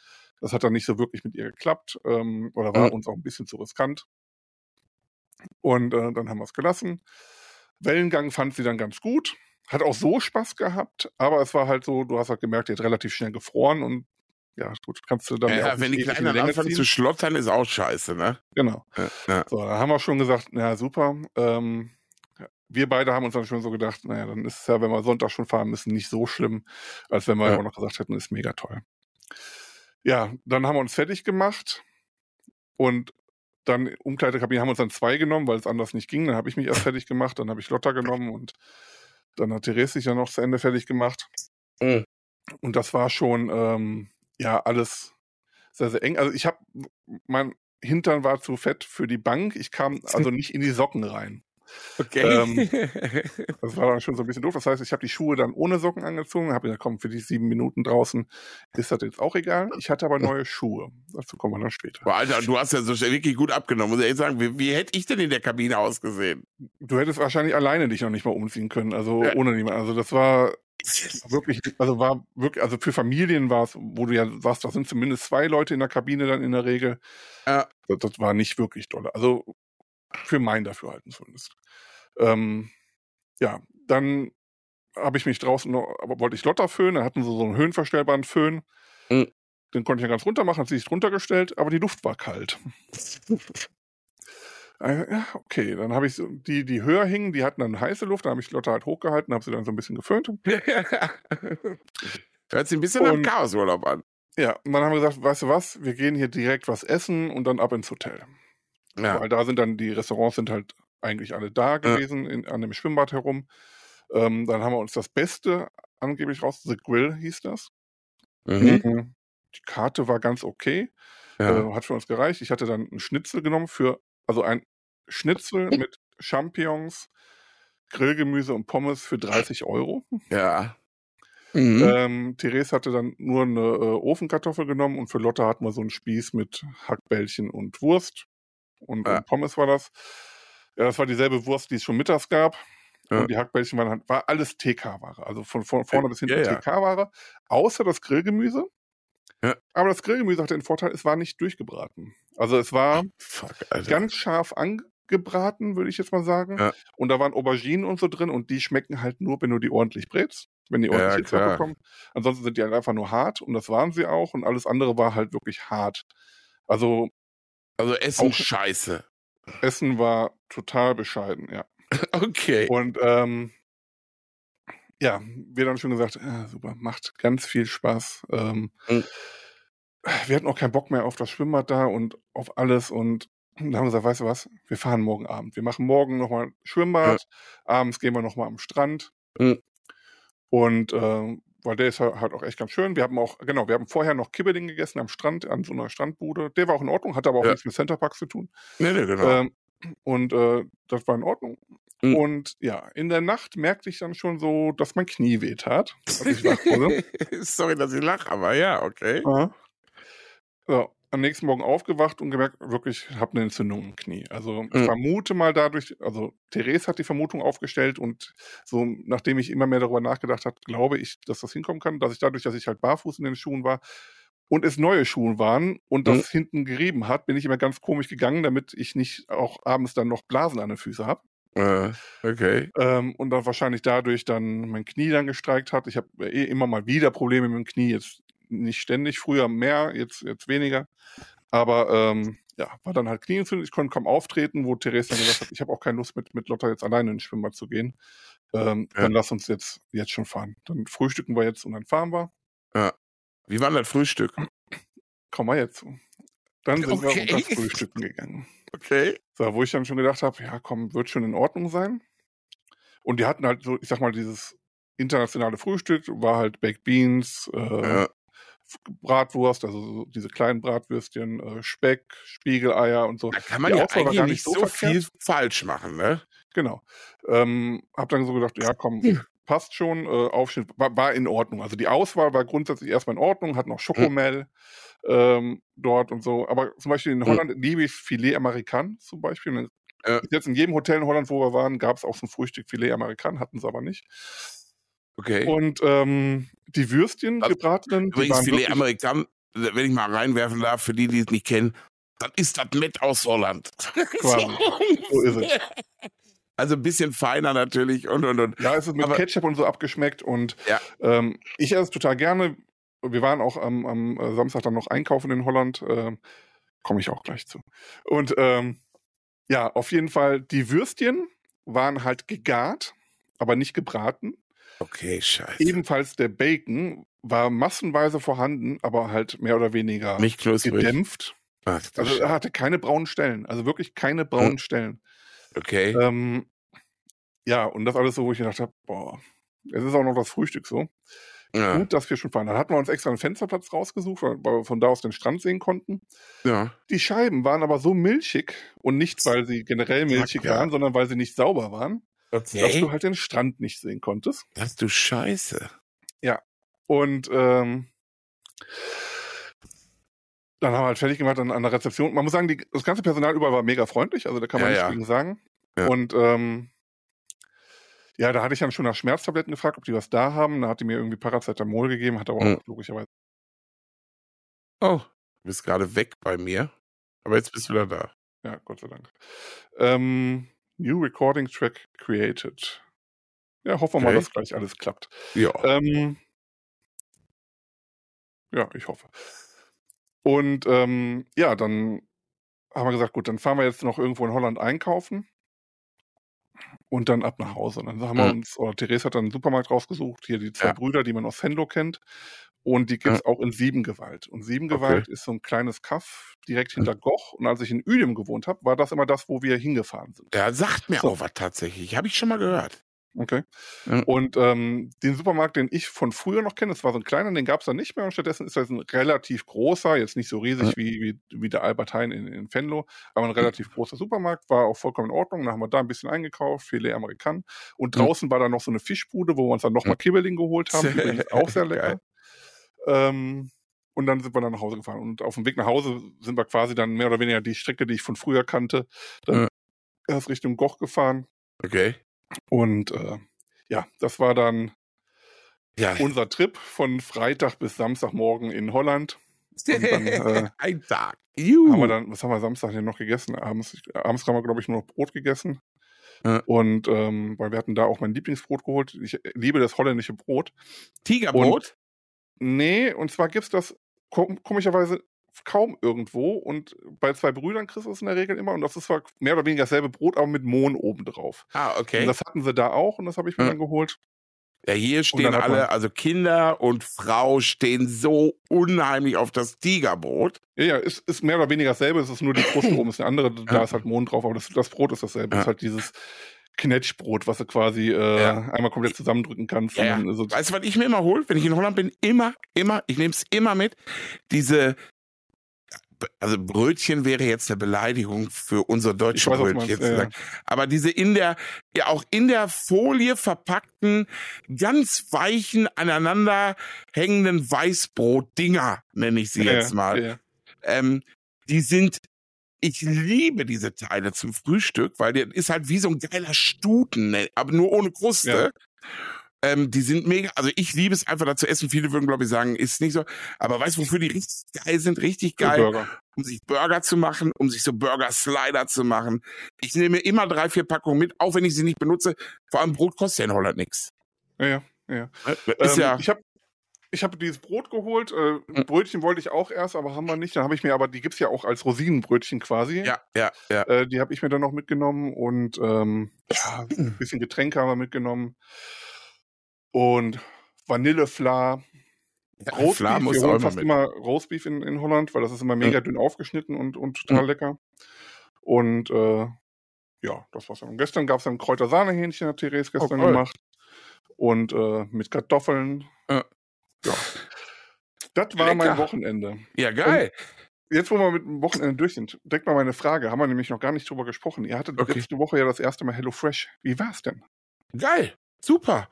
Das hat dann nicht so wirklich mit ihr geklappt ähm, oder war mhm. uns auch ein bisschen zu riskant. Und äh, dann haben wir es gelassen. Wellengang fand sie dann ganz gut. Hat auch so Spaß gehabt, aber es war halt so, du hast halt gemerkt, die hat relativ schnell gefroren und ja, gut, kannst du dann. Ja, ja wenn die Kleinen anfangen zu schlottern, ist auch scheiße, ne? Genau. Ja, So, da haben wir schon gesagt, ja, super. Ähm, wir beide haben uns dann schon so gedacht, naja, dann ist es ja, wenn wir Sonntag schon fahren müssen, nicht so schlimm, als wenn wir ja. auch noch gesagt hätten, ist mega toll. Ja, dann haben wir uns fertig gemacht und dann Umkleidekabine haben wir uns dann zwei genommen, weil es anders nicht ging. Dann habe ich mich erst fertig gemacht, dann habe ich Lotta genommen und dann hat Therese sich ja noch zu Ende fertig gemacht. Mhm. Und das war schon, ähm, ja, alles sehr, sehr eng. Also ich habe, mein Hintern war zu fett für die Bank. Ich kam [LAUGHS] also nicht in die Socken rein. Okay. Ähm, [LAUGHS] das war dann schon so ein bisschen doof. Das heißt, ich habe die Schuhe dann ohne Socken angezogen, habe gesagt, komm, für die sieben Minuten draußen ist das jetzt auch egal. Ich hatte aber neue Schuhe. Dazu kommen wir dann später. Boah, Alter, du hast ja so wirklich gut abgenommen. Muss ich ehrlich sagen, wie, wie, hätte ich denn in der Kabine ausgesehen? Du hättest wahrscheinlich alleine dich noch nicht mal umziehen können, also ja. ohne niemand. Also das war [LAUGHS] wirklich, also war wirklich, also für Familien war es, wo du ja sagst, da sind zumindest zwei Leute in der Kabine dann in der Regel. Ja. Das, das war nicht wirklich doll. Also für mein Dafürhalten zumindest. Ähm, ja, dann habe ich mich draußen noch, aber wollte ich Lotter föhnen, da hatten sie so einen höhenverstellbaren Föhn. Mhm. Den konnte ich ja ganz runter machen, hat sich drunter gestellt, aber die Luft war kalt. Äh, ja, okay, dann habe ich die, die höher hingen, die hatten dann heiße Luft, da habe ich Lotte halt hochgehalten, habe sie dann so ein bisschen geföhnt. [LAUGHS] Hört sich ein bisschen und, nach Chaosurlaub an. Ja, und dann haben wir gesagt, weißt du was, wir gehen hier direkt was essen und dann ab ins Hotel. Ja. Weil da sind dann, die Restaurants sind halt eigentlich alle da gewesen, ja. in, an dem Schwimmbad herum. Ähm, dann haben wir uns das Beste angeblich raus, The Grill hieß das. Mhm. mhm. Die Karte war ganz okay. Ja. Äh, hat für uns gereicht. Ich hatte dann einen Schnitzel genommen für, also ein Schnitzel [LAUGHS] mit Champignons, Grillgemüse und Pommes für 30 Euro. Ja. Mhm. Ähm, Therese hatte dann nur eine äh, Ofenkartoffel genommen und für Lotte hatten wir so einen Spieß mit Hackbällchen und Wurst und, ja. und Pommes war das. Ja, das war dieselbe Wurst, die es schon mittags gab. Ja. Und die Hackbällchen waren halt, war alles TK-Ware. Also von, von vorne bis hinten ja, TK-Ware. Außer das Grillgemüse. Aber das Grillgemüse hatte den Vorteil, es war nicht durchgebraten. Also es war Fuck, ganz scharf angebraten, würde ich jetzt mal sagen. Und da waren Auberginen und so drin und die schmecken halt nur, wenn du die ordentlich brätst. Wenn die ordentlich ja, bekommen. Ansonsten sind die halt einfach nur hart und das waren sie auch und alles andere war halt wirklich hart. Also also Essen auch, scheiße. Essen war total bescheiden, ja. [LAUGHS] Okay. Und ähm, ja, wir dann schon gesagt, ja, super, macht ganz viel Spaß. Ähm, mhm. Wir hatten auch keinen Bock mehr auf das Schwimmbad da und auf alles und dann haben wir gesagt, weißt du was, wir fahren morgen Abend. Wir machen morgen nochmal Schwimmbad, ja. abends gehen wir nochmal am Strand. Mhm. Und äh, weil der ist halt auch echt ganz schön. Wir haben auch, genau, wir haben vorher noch Kibbeling gegessen am Strand, an so einer Strandbude. Der war auch in Ordnung, hatte aber auch ja. nichts mit Centerparks zu tun. Nee, nee, genau. Ähm, und äh, das war in Ordnung. Mhm. Und ja, in der Nacht merkte ich dann schon so, dass mein Knie weh tat. [LAUGHS] Sorry, dass ich lache, aber ja, okay. Ja. So, am nächsten Morgen aufgewacht und gemerkt, wirklich, ich habe eine Entzündung im Knie. Also ich mhm. vermute mal dadurch, also Therese hat die Vermutung aufgestellt und so, nachdem ich immer mehr darüber nachgedacht habe, glaube ich, dass das hinkommen kann, dass ich dadurch, dass ich halt barfuß in den Schuhen war und es neue Schuhe waren und das mhm. hinten gerieben hat, bin ich immer ganz komisch gegangen, damit ich nicht auch abends dann noch Blasen an den Füßen habe. Uh, okay. Ähm, und dann wahrscheinlich dadurch dann mein Knie dann gestreikt hat. Ich habe eh immer mal wieder Probleme mit dem Knie. Jetzt nicht ständig, früher mehr, jetzt, jetzt weniger. Aber ähm, ja, war dann halt knieentzündlich, ich konnte kaum auftreten, wo Therese dann gesagt hat, ich habe auch keine Lust mit, mit Lotta jetzt alleine ins Schwimmbad zu gehen. Ähm, ja. Dann lass uns jetzt, jetzt schon fahren. Dann frühstücken wir jetzt und dann fahren wir. Ja. Wie war das Frühstück? Kommen wir jetzt zu. Dann sind okay. wir unter Frühstücken gegangen. Okay. So, wo ich dann schon gedacht habe, ja komm, wird schon in Ordnung sein. Und die hatten halt so, ich sag mal, dieses internationale Frühstück, war halt Baked Beans, äh, ja. Bratwurst, also diese kleinen Bratwürstchen, äh, Speck, Spiegeleier und so. Da kann man Die ja eigentlich nicht so, so viel falsch machen, ne? Genau. Ähm, hab dann so gedacht, ja komm, passt schon, äh, Aufschnitt war, war in Ordnung. Also die Auswahl war grundsätzlich erstmal in Ordnung, hat noch Schokomel ähm, dort und so. Aber zum Beispiel in Hm. Holland liebe ich Filet American zum Beispiel. Und Ja. Jetzt in jedem Hotel in Holland, wo wir waren, gab es auch so ein Frühstück Filet American, hatten sie aber nicht. Okay. Und ähm, die Würstchen, Also, gebratenen, die Übrigens, waren Filet Amerikan, wenn ich mal reinwerfen darf, für die, die es nicht kennen, das ist das Met aus Holland. [LAUGHS] [LAUGHS] Quasi. So ist es. [LAUGHS] Also ein bisschen feiner natürlich und und und. Ja, es ist mit Aber- Ketchup und so abgeschmeckt und Ja. ähm, ich esse es total gerne. Wir waren auch am, am äh, Samstag dann noch einkaufen in Holland. Ähm, Komme ich auch gleich zu. Und ähm, ja, auf jeden Fall, die Würstchen waren halt gegart, aber nicht gebraten. Okay, scheiße. Ebenfalls der Bacon war massenweise vorhanden, aber halt mehr oder weniger Nicht knusprig. gedämpft. Ach, Also er hatte keine braunen Stellen, also wirklich keine braunen Stellen. okay. Ähm, ja, und das alles so, wo ich gedacht habe, boah, es ist auch noch das Frühstück so. ja. Gut, dass wir schon fahren. Dann hatten wir uns extra einen Fensterplatz rausgesucht, weil wir von da aus den Strand sehen konnten. ja. Die Scheiben waren aber so milchig und nicht, weil sie generell milchig Ja. waren, sondern weil sie nicht sauber waren, dass Okay. du halt den Strand nicht sehen konntest. Ach du Scheiße. Und ähm, dann haben wir halt fertig gemacht an, an der Rezeption. Man muss sagen, die, das ganze Personal überall war mega freundlich, also da kann man Ja, nichts ja. gegen sagen. Ja. Und ähm, ja, da hatte ich dann schon nach Schmerztabletten gefragt, ob die was da haben. Da hat die mir irgendwie Paracetamol gegeben, hat aber Mhm. auch logischerweise. Oh, du bist gerade weg bei mir. Aber jetzt bist du wieder da. Ja, Gott sei Dank. Ähm, New Recording Track created. Ja, hoffen wir mal, Okay. dass gleich alles klappt. Ja. Ähm, ja, ich hoffe. Und ähm, ja, dann haben wir gesagt, gut, dann fahren wir jetzt noch irgendwo in Holland einkaufen und dann ab nach Hause. Und dann haben wir uns, oder Therese hat dann einen Supermarkt rausgesucht, hier die zwei Ja. Brüder, die man aus Venlo kennt. Und die gibt es auch in Siebengewalt. Und Siebengewalt ist so ein kleines Kaff direkt hinter Goch. Und als ich in Uedem gewohnt habe, war das immer das, wo wir hingefahren sind. Der sagt mir So. auch was tatsächlich. Habe ich schon mal gehört. Okay. Mhm. Und ähm, den Supermarkt, den ich von früher noch kenne, das war so ein kleiner, den gab es dann nicht mehr. Und stattdessen ist das ein relativ großer, jetzt nicht so riesig Mhm. wie, wie, wie der Albert Heijn in, in Venlo, aber ein relativ großer Supermarkt, war auch vollkommen in Ordnung. Dann haben wir da ein bisschen eingekauft, Filet Amerikan. Und Mhm. draußen war dann noch so eine Fischbude, wo wir uns dann nochmal Kibbeling geholt haben. Übrigens auch sehr [LAUGHS] lecker. Ähm, und dann sind wir dann nach Hause gefahren. Und auf dem Weg nach Hause sind wir quasi dann mehr oder weniger die Strecke, die ich von früher kannte, dann Ja. erst Richtung Goch gefahren. Okay. Und äh, ja, das war dann Ja. unser Trip von Freitag bis Samstagmorgen in Holland. Und dann, [LAUGHS] äh, Ein Tag. Juhu. Haben wir dann, was haben wir Samstag denn noch gegessen? Abends, abends haben wir, glaube ich, nur noch Brot gegessen. Ja. Und ähm, weil wir hatten da auch mein Lieblingsbrot geholt. Ich liebe das holländische Brot. Tigerbrot? Nee, und zwar gibt's das kom komischerweise kaum irgendwo. Und bei zwei Brüdern kriegst du es in der Regel immer. Und das ist zwar mehr oder weniger dasselbe Brot, aber mit Mohn oben drauf. Ah, Und okay. das hatten sie da auch und das habe ich mir Ja. dann geholt. Ja, hier stehen alle, also Kinder und Frau stehen so unheimlich auf das Tigerbrot. Ja, ja, ist, ist mehr oder weniger dasselbe, es ist nur die Kruste [CLEARS THROAT] oben ist eine andere, da ist halt Mohn drauf, aber das, das Brot ist dasselbe. Ja. Das ist halt dieses Knetschbrot, was du quasi äh, Ja. einmal komplett zusammendrücken kannst. Ja, ja. es- Weißt du, was ich mir immer hole, wenn ich in Holland bin? Immer, immer, ich nehme es immer mit. Diese, also Brötchen wäre jetzt eine Beleidigung für unser Ich deutsche weiß, was du Brötchen. meinst, zu ja, sagen. Aber diese in der, ja auch in der Folie verpackten, ganz weichen, aneinander hängenden Weißbrot-Dinger, nenne ich sie ja, jetzt mal. Ja. ähm, die sind, ich liebe diese Teile zum Frühstück, weil der ist halt wie so ein geiler Stuten, ne? aber nur ohne Kruste. Ähm, die sind mega, also ich liebe es einfach da zu essen. Viele würden, glaube ich, sagen, ist nicht so. Aber weißt du, wofür die richtig geil sind? Richtig geil, um sich Burger zu machen, um sich so Burger-Slider zu machen. Ich nehme immer drei, vier Packungen mit, auch wenn ich sie nicht benutze. Vor allem Brot kostet ja in Holland nichts. Ja, ja, ja. Ist ähm, ja, Ich habe ich hab dieses Brot geholt. Äh, Mhm. Brötchen wollte ich auch erst, aber haben wir nicht. Dann habe ich mir aber, die gibt's ja auch als Rosinenbrötchen quasi. ja, ja, ja. Äh, die habe ich mir dann noch mitgenommen und ähm, ja, ein bisschen Getränke haben wir mitgenommen. Und Vanillefla. ja Roastbeef, Fla muss wir holen fast mit. immer Roastbeef in, in Holland, weil das ist immer mega dünn aufgeschnitten und, und total lecker. Und äh, ja, das war's dann. Und gestern gab's dann Kräuter-Sahne-Hähnchen, hat Therese gestern cool. gemacht. Und äh, mit Kartoffeln. Ja. Ja. Das war mein Lecker. Wochenende. Ja, geil. Jetzt, wo wir mit dem Wochenende durch sind, deckt mal meine Frage. Haben wir nämlich noch gar nicht drüber gesprochen. Ihr hattet okay. letzte Woche ja das erste Mal Hello Fresh. Wie war's denn? Geil. Super.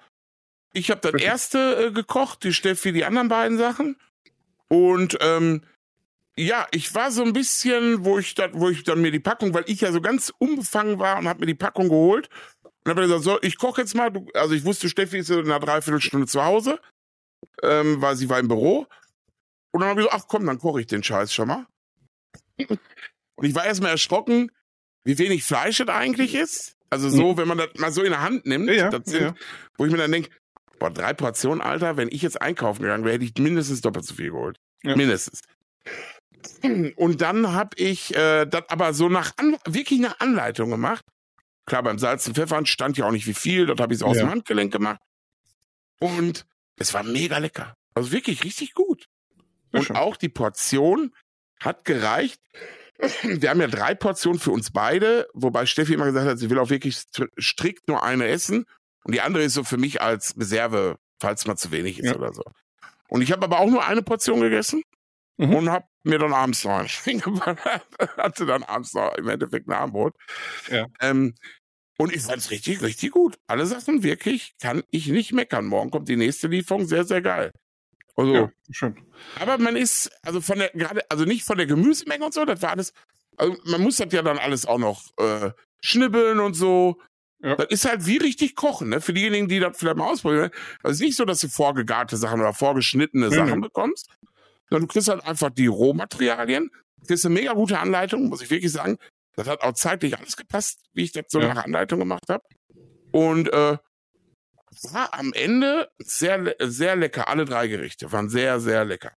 Ich habe das erste äh, gekocht, die Steffi die anderen beiden Sachen. Und ähm, ja, ich war so ein bisschen, wo ich, dat, wo ich dann mir die Packung, weil ich ja so ganz unbefangen war und habe mir die Packung geholt und habe gesagt, so, ich koche jetzt mal. Also ich wusste, Steffi ist in einer Dreiviertelstunde zu Hause, ähm, weil sie war im Büro. Und dann habe ich gesagt, ach komm, dann koche ich den Scheiß schon mal. Und ich war erstmal erschrocken, wie wenig Fleisch das eigentlich ist. Also so, hm. wenn man das mal so in der Hand nimmt, ja, sind, ja. wo ich mir dann denke, boah, drei Portionen, Alter, wenn ich jetzt einkaufen gegangen wäre, hätte ich mindestens doppelt so viel geholt. Ja. Mindestens. Und dann habe ich äh, das aber so nach An wirklich eine Anleitung gemacht. Klar, beim Salz und Pfeffern stand ja auch nicht wie viel, dort habe ich es aus dem Handgelenk gemacht. Und es war mega lecker. Also wirklich richtig gut. Und auch die Portion hat gereicht. Wir haben ja drei Portionen für uns beide, wobei Steffi immer gesagt hat, sie will auch wirklich strikt nur eine essen. Und die andere ist so für mich als Reserve, falls mal zu wenig ist ja. oder so. Und ich habe aber auch nur eine Portion gegessen mhm. und habe mir dann abends noch [LAUGHS] hatte dann abends noch im Endeffekt ein Armbrot. Ja. Ähm, und ich fand es richtig, richtig gut. Alle Sachen wirklich kann ich nicht meckern. Morgen kommt die nächste Lieferung, sehr, sehr geil. Also, ja, schön. Aber man ist, also von der, gerade, also nicht von der Gemüsemenge und so, das war alles, also man muss das ja dann alles auch noch äh, schnibbeln und so. Ja. Das ist halt wie richtig kochen, ne? Für diejenigen, die das vielleicht mal ausprobieren. Also es ist nicht so, dass du vorgegarte Sachen oder vorgeschnittene mhm. Sachen bekommst, sondern du kriegst halt einfach die Rohmaterialien, du kriegst eine mega gute Anleitung, muss ich wirklich sagen. Das hat auch zeitlich alles gepasst, wie ich das so ja. nach Anleitung gemacht habe. Und äh, war am Ende sehr, sehr lecker. Alle drei Gerichte waren sehr, sehr lecker.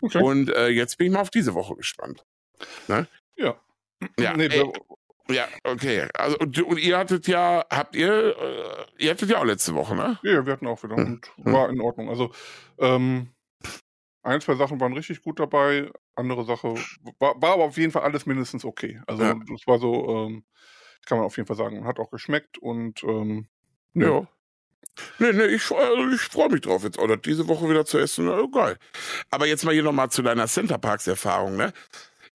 Okay. Und äh, jetzt bin ich mal auf diese Woche gespannt. Ne? Ja. Ja, nee, ey, ja, okay. Also und, und, ihr hattet ja, habt ihr, äh, ihr hattet ja auch letzte Woche, ne? Ja, wir hatten auch wieder hm. und war in Ordnung. Also ähm, ein, zwei Sachen waren richtig gut dabei, andere Sache war, war aber auf jeden Fall alles mindestens okay. Also ja. das war so, ähm, kann man auf jeden Fall sagen, hat auch geschmeckt und ähm, ja. Nee, nee, ich, also ich freue mich drauf, jetzt oder diese Woche wieder zu essen. Oh, geil. Aber jetzt mal hier nochmal zu deiner Centerparks-Erfahrung, ne?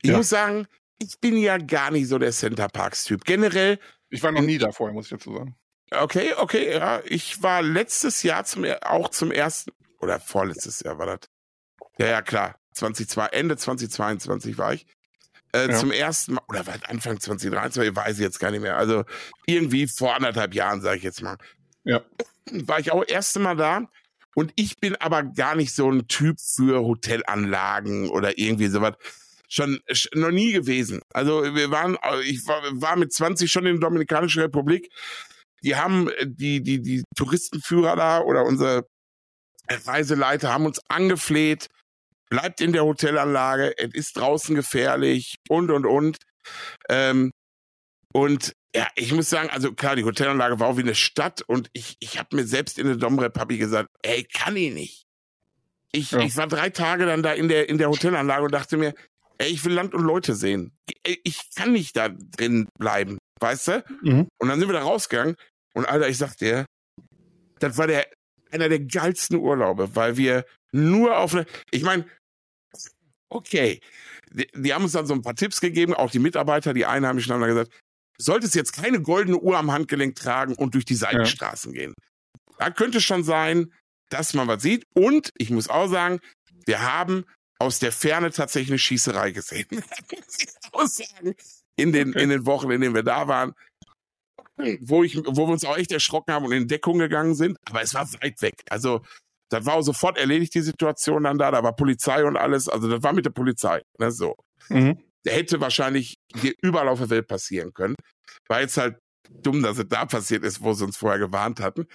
Ich ja. muss sagen, ich bin ja gar nicht so der Centerparks-Typ. Generell. Ich war noch nie da vorher, muss ich dazu sagen. Okay, okay, ja. Ich war letztes Jahr zum, auch zum ersten, oder vorletztes Jahr war das. Ja, ja, klar. 2002, Ende 2022 war ich. Äh, ja. Zum ersten Mal, oder war Anfang 2023, weiß ich jetzt gar nicht mehr. Also irgendwie vor anderthalb Jahren, sage ich jetzt mal. Ja. [CLEARS THROAT] War ich auch erste Mal da. Und ich bin aber gar nicht so ein Typ für Hotelanlagen oder irgendwie sowas. Schon noch nie gewesen. Also wir waren, ich war, war mit 20 schon in der Dominikanischen Republik. Die haben die, die, die Touristenführer da oder unsere Reiseleiter haben uns angefleht, bleibt in der Hotelanlage, es ist draußen gefährlich und und und. Ähm, und ja, ich muss sagen, also klar, die Hotelanlage war auch wie eine Stadt und ich, ich habe mir selbst in der Domrep hab ich gesagt, ey, kann ich nicht. Ich, ja. ich war drei Tage dann da in der, in der Hotelanlage und dachte mir, ey, ich will Land und Leute sehen. Ich kann nicht da drin bleiben, weißt du? Mhm. Und dann sind wir da rausgegangen und Alter, ich sag dir, das war der, einer der geilsten Urlaube, weil wir nur auf eine, ich meine, okay, die, die, haben uns dann so ein paar Tipps gegeben, auch die Mitarbeiter, die Einheimischen haben dann gesagt, solltest jetzt keine goldene Uhr am Handgelenk tragen und durch die Seitenstraßen ja. gehen. Da könnte schon sein, dass man was sieht. Und ich muss auch sagen, wir haben aus der Ferne tatsächlich eine Schießerei gesehen. [LAUGHS] in den, okay. in den Wochen, in denen wir da waren, wo, ich, wo wir uns auch echt erschrocken haben und in Deckung gegangen sind. Aber es war weit weg. Also, das war auch sofort erledigt, die Situation dann da. Da war Polizei und alles. Also, das war mit der Polizei. Ne, so. Mhm hätte wahrscheinlich hier überall auf der Welt passieren können. War jetzt halt dumm, dass es da passiert ist, wo sie uns vorher gewarnt hatten.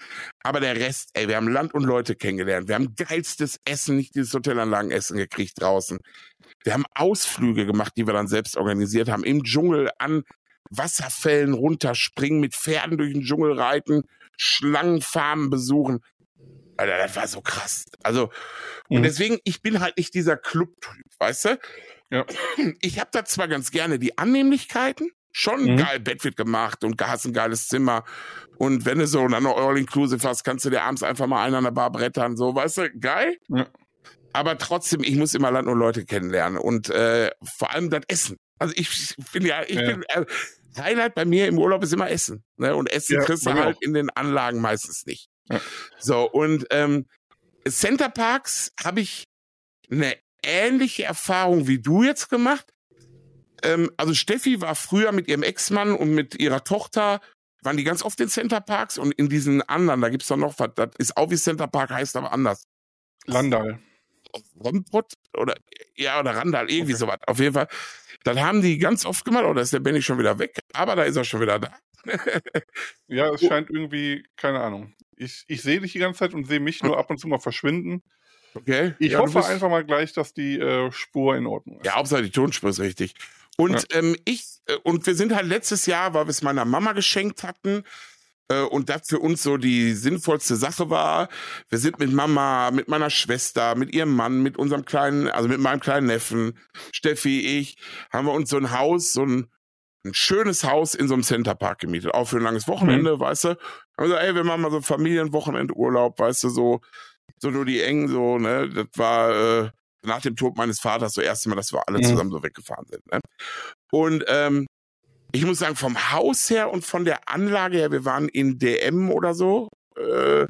Aber der Rest, ey, wir haben Land und Leute kennengelernt. Wir haben geilstes Essen, nicht dieses Hotelanlagenessen gekriegt draußen. Wir haben Ausflüge gemacht, die wir dann selbst organisiert haben. Im Dschungel an Wasserfällen runterspringen, mit Pferden durch den Dschungel reiten, Schlangenfarmen besuchen. Alter, das war so krass. Also, und mhm. deswegen, ich bin halt nicht dieser Club-Typ, weißt du? Ja. Ich habe da zwar ganz gerne die Annehmlichkeiten, schon mhm. geil, Bett wird gemacht und hast ein geiles Zimmer. Und wenn du so dann noch All-Inclusive hast, kannst du dir abends einfach mal einen an der Bar brettern, so, weißt du, geil. Ja. aber trotzdem, ich muss immer Land und Leute kennenlernen und äh, vor allem das Essen. Also ich bin ja, ich ja. bin, äh, Highlight bei mir im Urlaub ist immer Essen. Ne? Und Essen ja, kriegst du halt auch. in den Anlagen meistens nicht. Ja. So, und ähm, Center Parks habe ich eine ähnliche Erfahrung wie du jetzt gemacht. Ähm, also Steffi war früher mit ihrem Ex-Mann und mit ihrer Tochter, waren die ganz oft in Center Parks und in diesen anderen, da gibt's doch noch was, das ist auch wie Center Park, heißt aber anders. Landal. Rompot oder ja oder Randall, irgendwie okay. sowas. Auf jeden Fall. Das haben die ganz oft gemacht, oder ist der Benny schon wieder weg, aber da ist er schon wieder da. ja, es [LAUGHS] scheint irgendwie, keine Ahnung. Ich, ich sehe dich die ganze Zeit und sehe mich nur ab und zu mal verschwinden. Okay. Ich ja, hoffe einfach mal gleich, dass die äh, Spur in Ordnung ist. Ja, Hauptsache die Tonspur ist richtig. Und ja. ähm, ich, äh, und wir sind halt letztes Jahr, weil wir es meiner Mama geschenkt hatten, äh, und das für uns so die sinnvollste Sache war. Wir sind mit Mama, mit meiner Schwester, mit ihrem Mann, mit unserem kleinen, also mit meinem kleinen Neffen, Steffi, ich, haben wir uns so ein Haus, so ein, ein schönes Haus in so einem Centerpark gemietet, auch für ein langes Wochenende, mhm. weißt du. Gesagt, ey, wir machen mal so Familienwochenendurlaub, weißt du, so, so nur die engen, so, ne, das war, äh, nach dem Tod meines Vaters so erste Mal, dass wir alle mhm. zusammen so weggefahren sind. Ne? Und ähm, ich muss sagen, vom Haus her und von der Anlage her, wir waren in DM oder so, äh,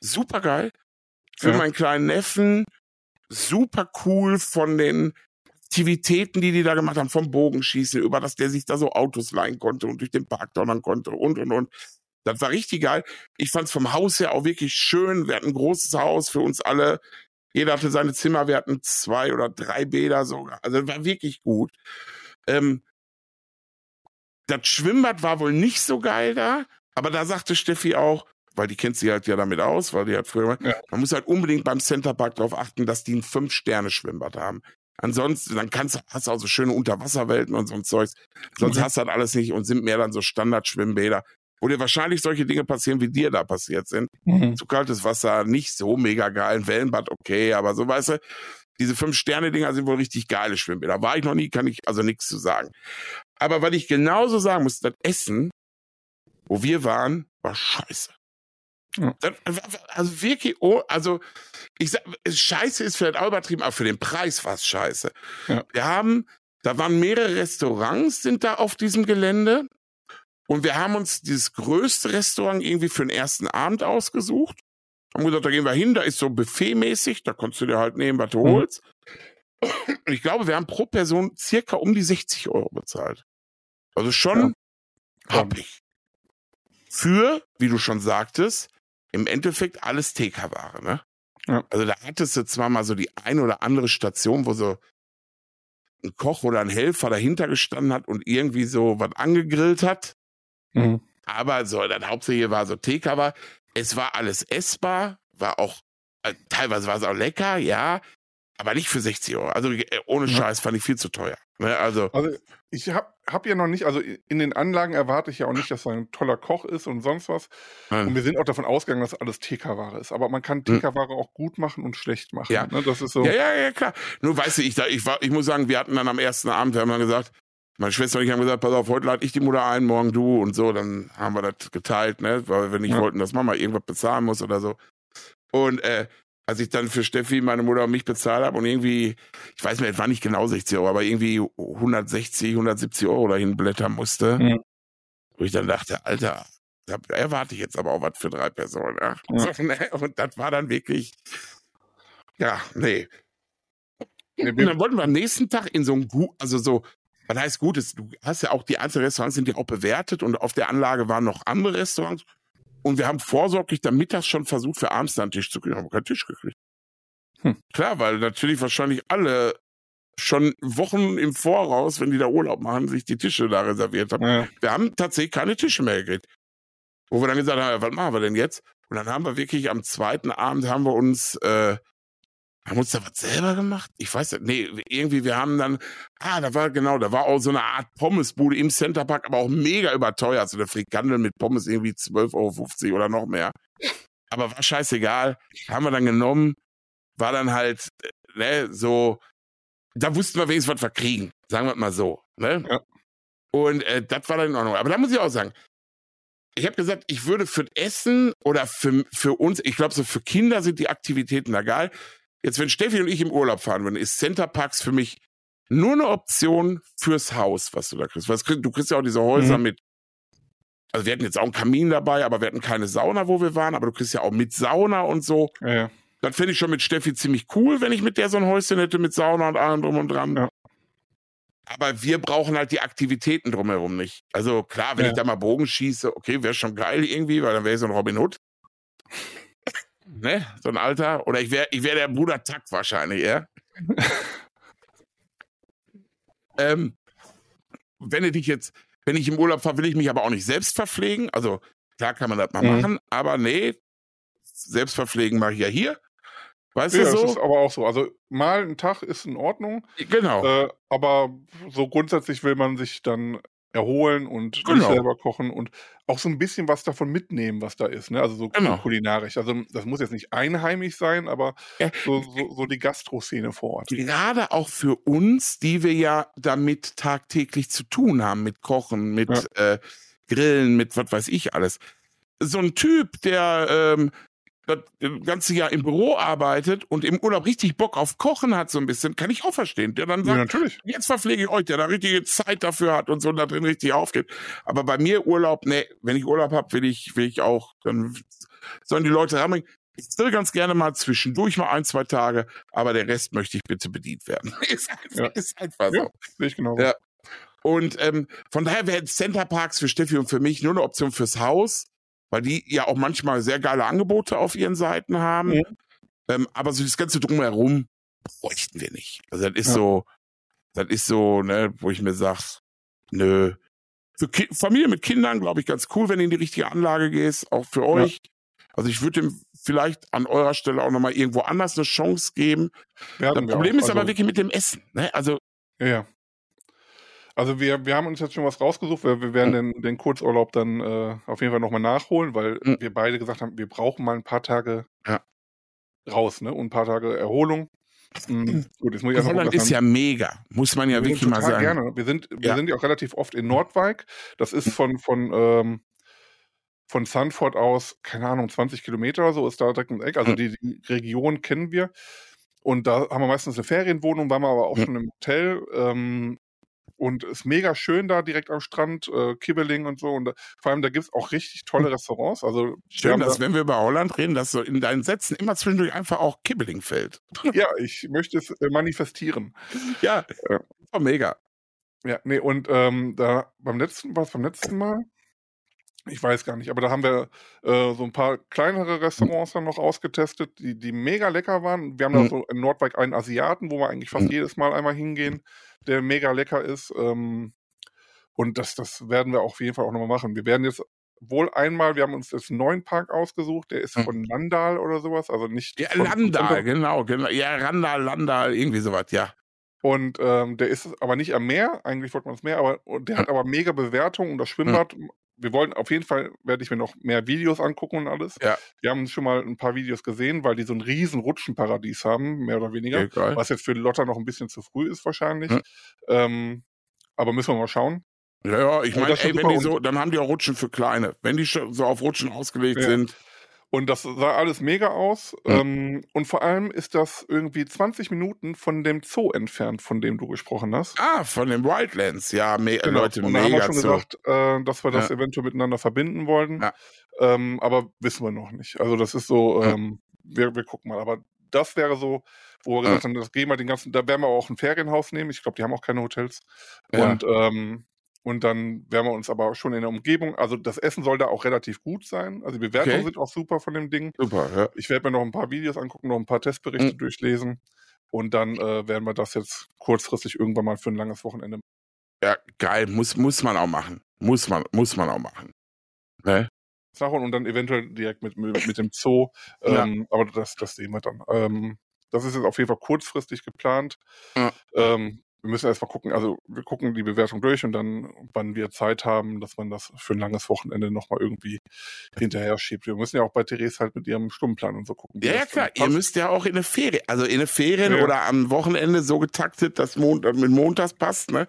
super geil. Für ja. meinen kleinen Neffen, super cool von den Aktivitäten, die die da gemacht haben, vom Bogenschießen, über das der sich da so Autos leihen konnte und durch den Park donnern konnte und, und, und. Das war richtig geil. Ich fand es vom Haus her auch wirklich schön. Wir hatten ein großes Haus für uns alle. Jeder hatte seine Zimmer. Wir hatten zwei oder drei Bäder sogar. Also war wirklich gut. Ähm, das Schwimmbad war wohl nicht so geil da, aber da sagte Steffi auch, weil die kennt sie halt ja damit aus, weil die hat früher, ja. man muss halt unbedingt beim Centerpark darauf achten, dass die ein Fünf-Sterne-Schwimmbad haben. Ansonsten, dann kannst, hast du auch so schöne Unterwasserwelten und so ein Zeugs. Sonst mhm. hast du halt alles nicht und sind mehr dann so Standard-Schwimmbäder, wo dir wahrscheinlich solche Dinge passieren, wie dir da passiert sind. Mhm. Zu kaltes Wasser, nicht so mega geil, ein Wellenbad okay, aber so weißt du, diese Fünf-Sterne-Dinger sind wohl richtig geile Schwimmbäder. War ich noch nie, kann ich also nichts zu sagen. Aber weil ich genauso sagen muss, das Essen, wo wir waren, war scheiße. Ja. also wirklich, oh, also ich sag, scheiße ist vielleicht auch übertrieben, aber für den Preis war es scheiße. Ja. Wir haben, da waren mehrere Restaurants sind da auf diesem Gelände und wir haben uns dieses größte Restaurant irgendwie für den ersten Abend ausgesucht haben gesagt, da gehen wir hin, da ist so buffetmäßig, da konntest du dir halt nehmen, was du mhm. holst. Und ich glaube, wir haben pro Person circa um die 60 Euro bezahlt. Also schon ja. happig. Für, wie du schon sagtest, im Endeffekt alles TK-Ware, ne? Ja. Also da hattest du zwar mal so die ein oder andere Station, wo so ein Koch oder ein Helfer dahinter gestanden hat und irgendwie so was angegrillt hat. Mhm. Aber so, das Hauptsächliche war so war. Es war alles essbar, war auch, äh, teilweise war es auch lecker, ja, aber nicht für 60 Euro. Also äh, ohne Scheiß ja. fand ich viel zu teuer. Ne? Also, also ich habe hab ja noch nicht, also in den Anlagen erwarte ich ja auch nicht, dass er ein toller Koch ist und sonst was. Nein. Und wir sind auch davon ausgegangen, dass alles TK-Ware ist. Aber man kann hm. TK-Ware auch gut machen und schlecht machen. Ja. Ne? Das ist so. Ja, ja, ja, klar. Nur weißt du, ich, ich, war, ich muss sagen, wir hatten dann am ersten Abend, wir haben dann gesagt, meine Schwester und ich haben gesagt, pass auf, heute lade ich die Mutter ein, morgen du und so. Dann haben wir das geteilt, ne? weil wir nicht ja. wollten, dass Mama irgendwas bezahlen muss oder so. Und äh, als ich dann für Steffi, meine Mutter und mich bezahlt habe und irgendwie, ich weiß nicht, es war nicht genau 60 Euro, aber irgendwie 160, 170 Euro dahin blättern musste, ja. wo ich dann dachte, Alter, da erwarte ich jetzt aber auch was für drei Personen. Ja? Ja. [LAUGHS] Ne? Und das war dann wirklich, ja, nee. Und dann wollten wir am nächsten Tag in so ein, also so was heißt gut ist, du hast ja auch die einzelnen Restaurants sind ja auch bewertet und auf der Anlage waren noch andere Restaurants. Und wir haben vorsorglich dann mittags schon versucht, für abends einen Tisch zu kriegen, haben keinen Tisch gekriegt. Hm. Klar, weil natürlich wahrscheinlich alle schon Wochen im Voraus, wenn die da Urlaub machen, sich die Tische da reserviert haben. Ja. Wir haben tatsächlich keine Tische mehr gekriegt. Wo wir dann gesagt haben, was machen wir denn jetzt? Und dann haben wir wirklich am zweiten Abend haben wir uns äh, haben wir uns da was selber gemacht? Ich weiß nicht. Nee, irgendwie, wir haben dann, ah, da war genau, da war auch so eine Art Pommesbude im Centerpark, aber auch mega überteuert. So eine Frikandel mit Pommes irgendwie 12,50 Euro oder noch mehr. Aber war scheißegal. Haben wir dann genommen, war dann halt, ne, so, da wussten wir wenigstens, was wir kriegen. Sagen wir mal so, ne? Ja. Und äh, das war dann in Ordnung. Aber da muss ich auch sagen, ich habe gesagt, ich würde für Essen oder für, für uns, ich glaube, so für Kinder sind die Aktivitäten da geil jetzt wenn Steffi und ich im Urlaub fahren würden, ist Centerparks für mich nur eine Option fürs Haus, was du da kriegst. Was, du kriegst ja auch diese Häuser mhm. mit also wir hatten jetzt auch einen Kamin dabei, aber wir hatten keine Sauna, wo wir waren, aber du kriegst ja auch mit Sauna und so. Ja, ja. Das finde ich schon mit Steffi ziemlich cool, wenn ich mit der so ein Häuschen hätte mit Sauna und allem drum und dran. Ja. Aber wir brauchen halt die Aktivitäten drumherum nicht. Also klar, wenn ich da mal Bogen schieße, okay, wäre schon geil irgendwie, weil dann wäre ich so ein Robin Hood. Ne? So ein Alter. Oder ich wäre ich wär der Bruder Tack wahrscheinlich, ja. [LAUGHS] ähm, wenn du dich jetzt, wenn ich im Urlaub fahre, will ich mich aber auch nicht selbst verpflegen. Also klar kann man das mal mhm. machen, aber nee, selbst verpflegen mache ich ja hier. Weißt ja, du so? Das ist aber auch so. Also mal ein Tag ist in Ordnung. Genau. Äh, aber so grundsätzlich will man sich dann erholen und genau. selber kochen und auch so ein bisschen was davon mitnehmen, was da ist. Ne? Also so genau. kulinarisch. Also das muss jetzt nicht einheimisch sein, aber ja. so, so, so, die Gastro-Szene vor Ort. Gerade auch für uns, die wir ja damit tagtäglich zu tun haben, mit Kochen, mit ja. äh, Grillen, mit was weiß ich alles. So ein Typ, der ähm, das ganze Jahr im Büro arbeitet und im Urlaub richtig Bock auf Kochen hat, so ein bisschen, kann ich auch verstehen. Der dann sagt, ja, natürlich. jetzt verpflege ich euch, der da richtige Zeit dafür hat und so da drin richtig aufgeht. Aber bei mir Urlaub, nee, wenn ich Urlaub habe, will ich, will ich auch, dann sollen die Leute ranbringen. Ich will ganz gerne mal zwischendurch mal ein, zwei Tage, aber der Rest möchte ich bitte bedient werden. [LAUGHS] ist einfach, ja. ist einfach so. Ja, sehe ich genau. Ja. Und ähm, von daher wäre Center Parks für Steffi und für mich nur eine Option fürs Haus weil die ja auch manchmal sehr geile Angebote auf ihren Seiten haben. Mhm. Ähm, aber so das Ganze drumherum bräuchten wir nicht. Also das ist ja. so, das ist so, ne, wo ich mir sag, nö. Für Ki Familie mit Kindern, glaube ich, ganz cool, wenn du in die richtige Anlage gehst, auch für euch. Ja. Also ich würde dem vielleicht an eurer Stelle auch nochmal irgendwo anders eine Chance geben. Das Problem ist also, aber wirklich mit dem Essen. Ne? Also ja. Also wir, wir haben uns jetzt schon was rausgesucht, wir, wir werden mhm. den, den Kurzurlaub dann äh, auf jeden Fall nochmal nachholen, weil mhm. wir beide gesagt haben, wir brauchen mal ein paar Tage ja. raus, ne? Und ein paar Tage Erholung. Mhm. Gut, jetzt muss ich Holland ist ja mega, muss man ja wirklich mal sagen. Gerne. Wir sind, wir ja. sind ja auch relativ oft in Nordwijk. Das ist von, von, ähm, von Sanford aus, keine Ahnung, 20 Kilometer oder so ist da direkt ein Eck. Also die, die, Region kennen wir. Und da haben wir meistens eine Ferienwohnung, waren wir aber auch schon im Hotel. Ähm, und ist mega schön da direkt am Strand, äh, Kibbeling und so. Und da, vor allem, da gibt es auch richtig tolle hm. Restaurants. Also, schön, dass, da, wenn wir über Holland reden, dass so in deinen Sätzen immer zwischendurch einfach auch Kibbeling fällt. [LAUGHS] Ja, ich möchte es äh, manifestieren. Ja. Oh, mega. Ja, nee, und ähm, da beim letzten, was beim letzten Mal? Ich weiß gar nicht, aber da haben wir äh, so ein paar kleinere Restaurants dann noch ausgetestet, die, die mega lecker waren. Wir haben mhm. da so in Nordwijk einen Asiaten, wo wir eigentlich fast mhm. jedes Mal einmal hingehen, der mega lecker ist. Ähm, und das, das werden wir auf jeden Fall auch nochmal machen. Wir werden jetzt wohl einmal, wir haben uns jetzt einen neuen Park ausgesucht, der ist mhm. von Landal oder sowas, also nicht. Ja, Landal, genau, genau. Ja, Randal, Landal, irgendwie sowas, ja. Und ähm, der ist aber nicht am Meer, eigentlich wollte man das Meer, aber der hat aber mega Bewertungen und das Schwimmbad wir wollen auf jeden Fall, werde ich mir noch mehr Videos angucken und alles. Ja. Wir haben schon mal ein paar Videos gesehen, weil die so ein riesen Rutschenparadies haben, mehr oder weniger. Egal. Was jetzt für Lotta noch ein bisschen zu früh ist wahrscheinlich. Hm. Ähm, aber müssen wir mal schauen. Ja, ja, ich meine, ey, wenn die so, dann haben die auch Rutschen für Kleine. Wenn die so auf Rutschen ausgelegt ja. sind, und das sah alles mega aus. Mhm. Ähm, und vor allem ist das irgendwie 20 Minuten von dem Zoo entfernt, von dem du gesprochen hast. Ah, von den Wildlands, ja, me genau. Leute, und da mega haben wir schon Zoo. gesagt, äh, dass wir das ja. eventuell miteinander verbinden wollen. Ja. Ähm, aber wissen wir noch nicht. Also das ist so, ähm, wir, wir gucken mal. Aber das wäre so, wo wir gesagt haben, das gehen wir den ganzen, da werden wir auch ein Ferienhaus nehmen. Ich glaube, die haben auch keine Hotels. Und ähm, und dann werden wir uns aber schon in der Umgebung, also das Essen soll da auch relativ gut sein. Also die Bewertungen okay. sind auch super von dem Ding. Super, ja. Ich werde mir noch ein paar Videos angucken, noch ein paar Testberichte mhm. durchlesen. Und dann äh, werden wir das jetzt kurzfristig irgendwann mal für ein langes Wochenende. Ja, geil. Muss, muss man auch machen. Muss man, muss man auch machen. Ne? Und dann eventuell direkt mit, mit, mit dem Zoo. Ähm, ja. Aber das, das sehen wir dann. Ähm, das ist jetzt auf jeden Fall kurzfristig geplant. Ja. Ähm, wir müssen erstmal gucken, also wir gucken die Bewertung durch und dann, wann wir Zeit haben, dass man das für ein langes Wochenende nochmal irgendwie hinterher schiebt. Wir müssen ja auch bei Therese halt mit ihrem Stundenplan und so gucken. Ja, ja klar, ihr müsst ja auch in eine Ferie, also in eine Ferien ja. oder am Wochenende so getaktet, dass Mond, mit Montags passt, ne?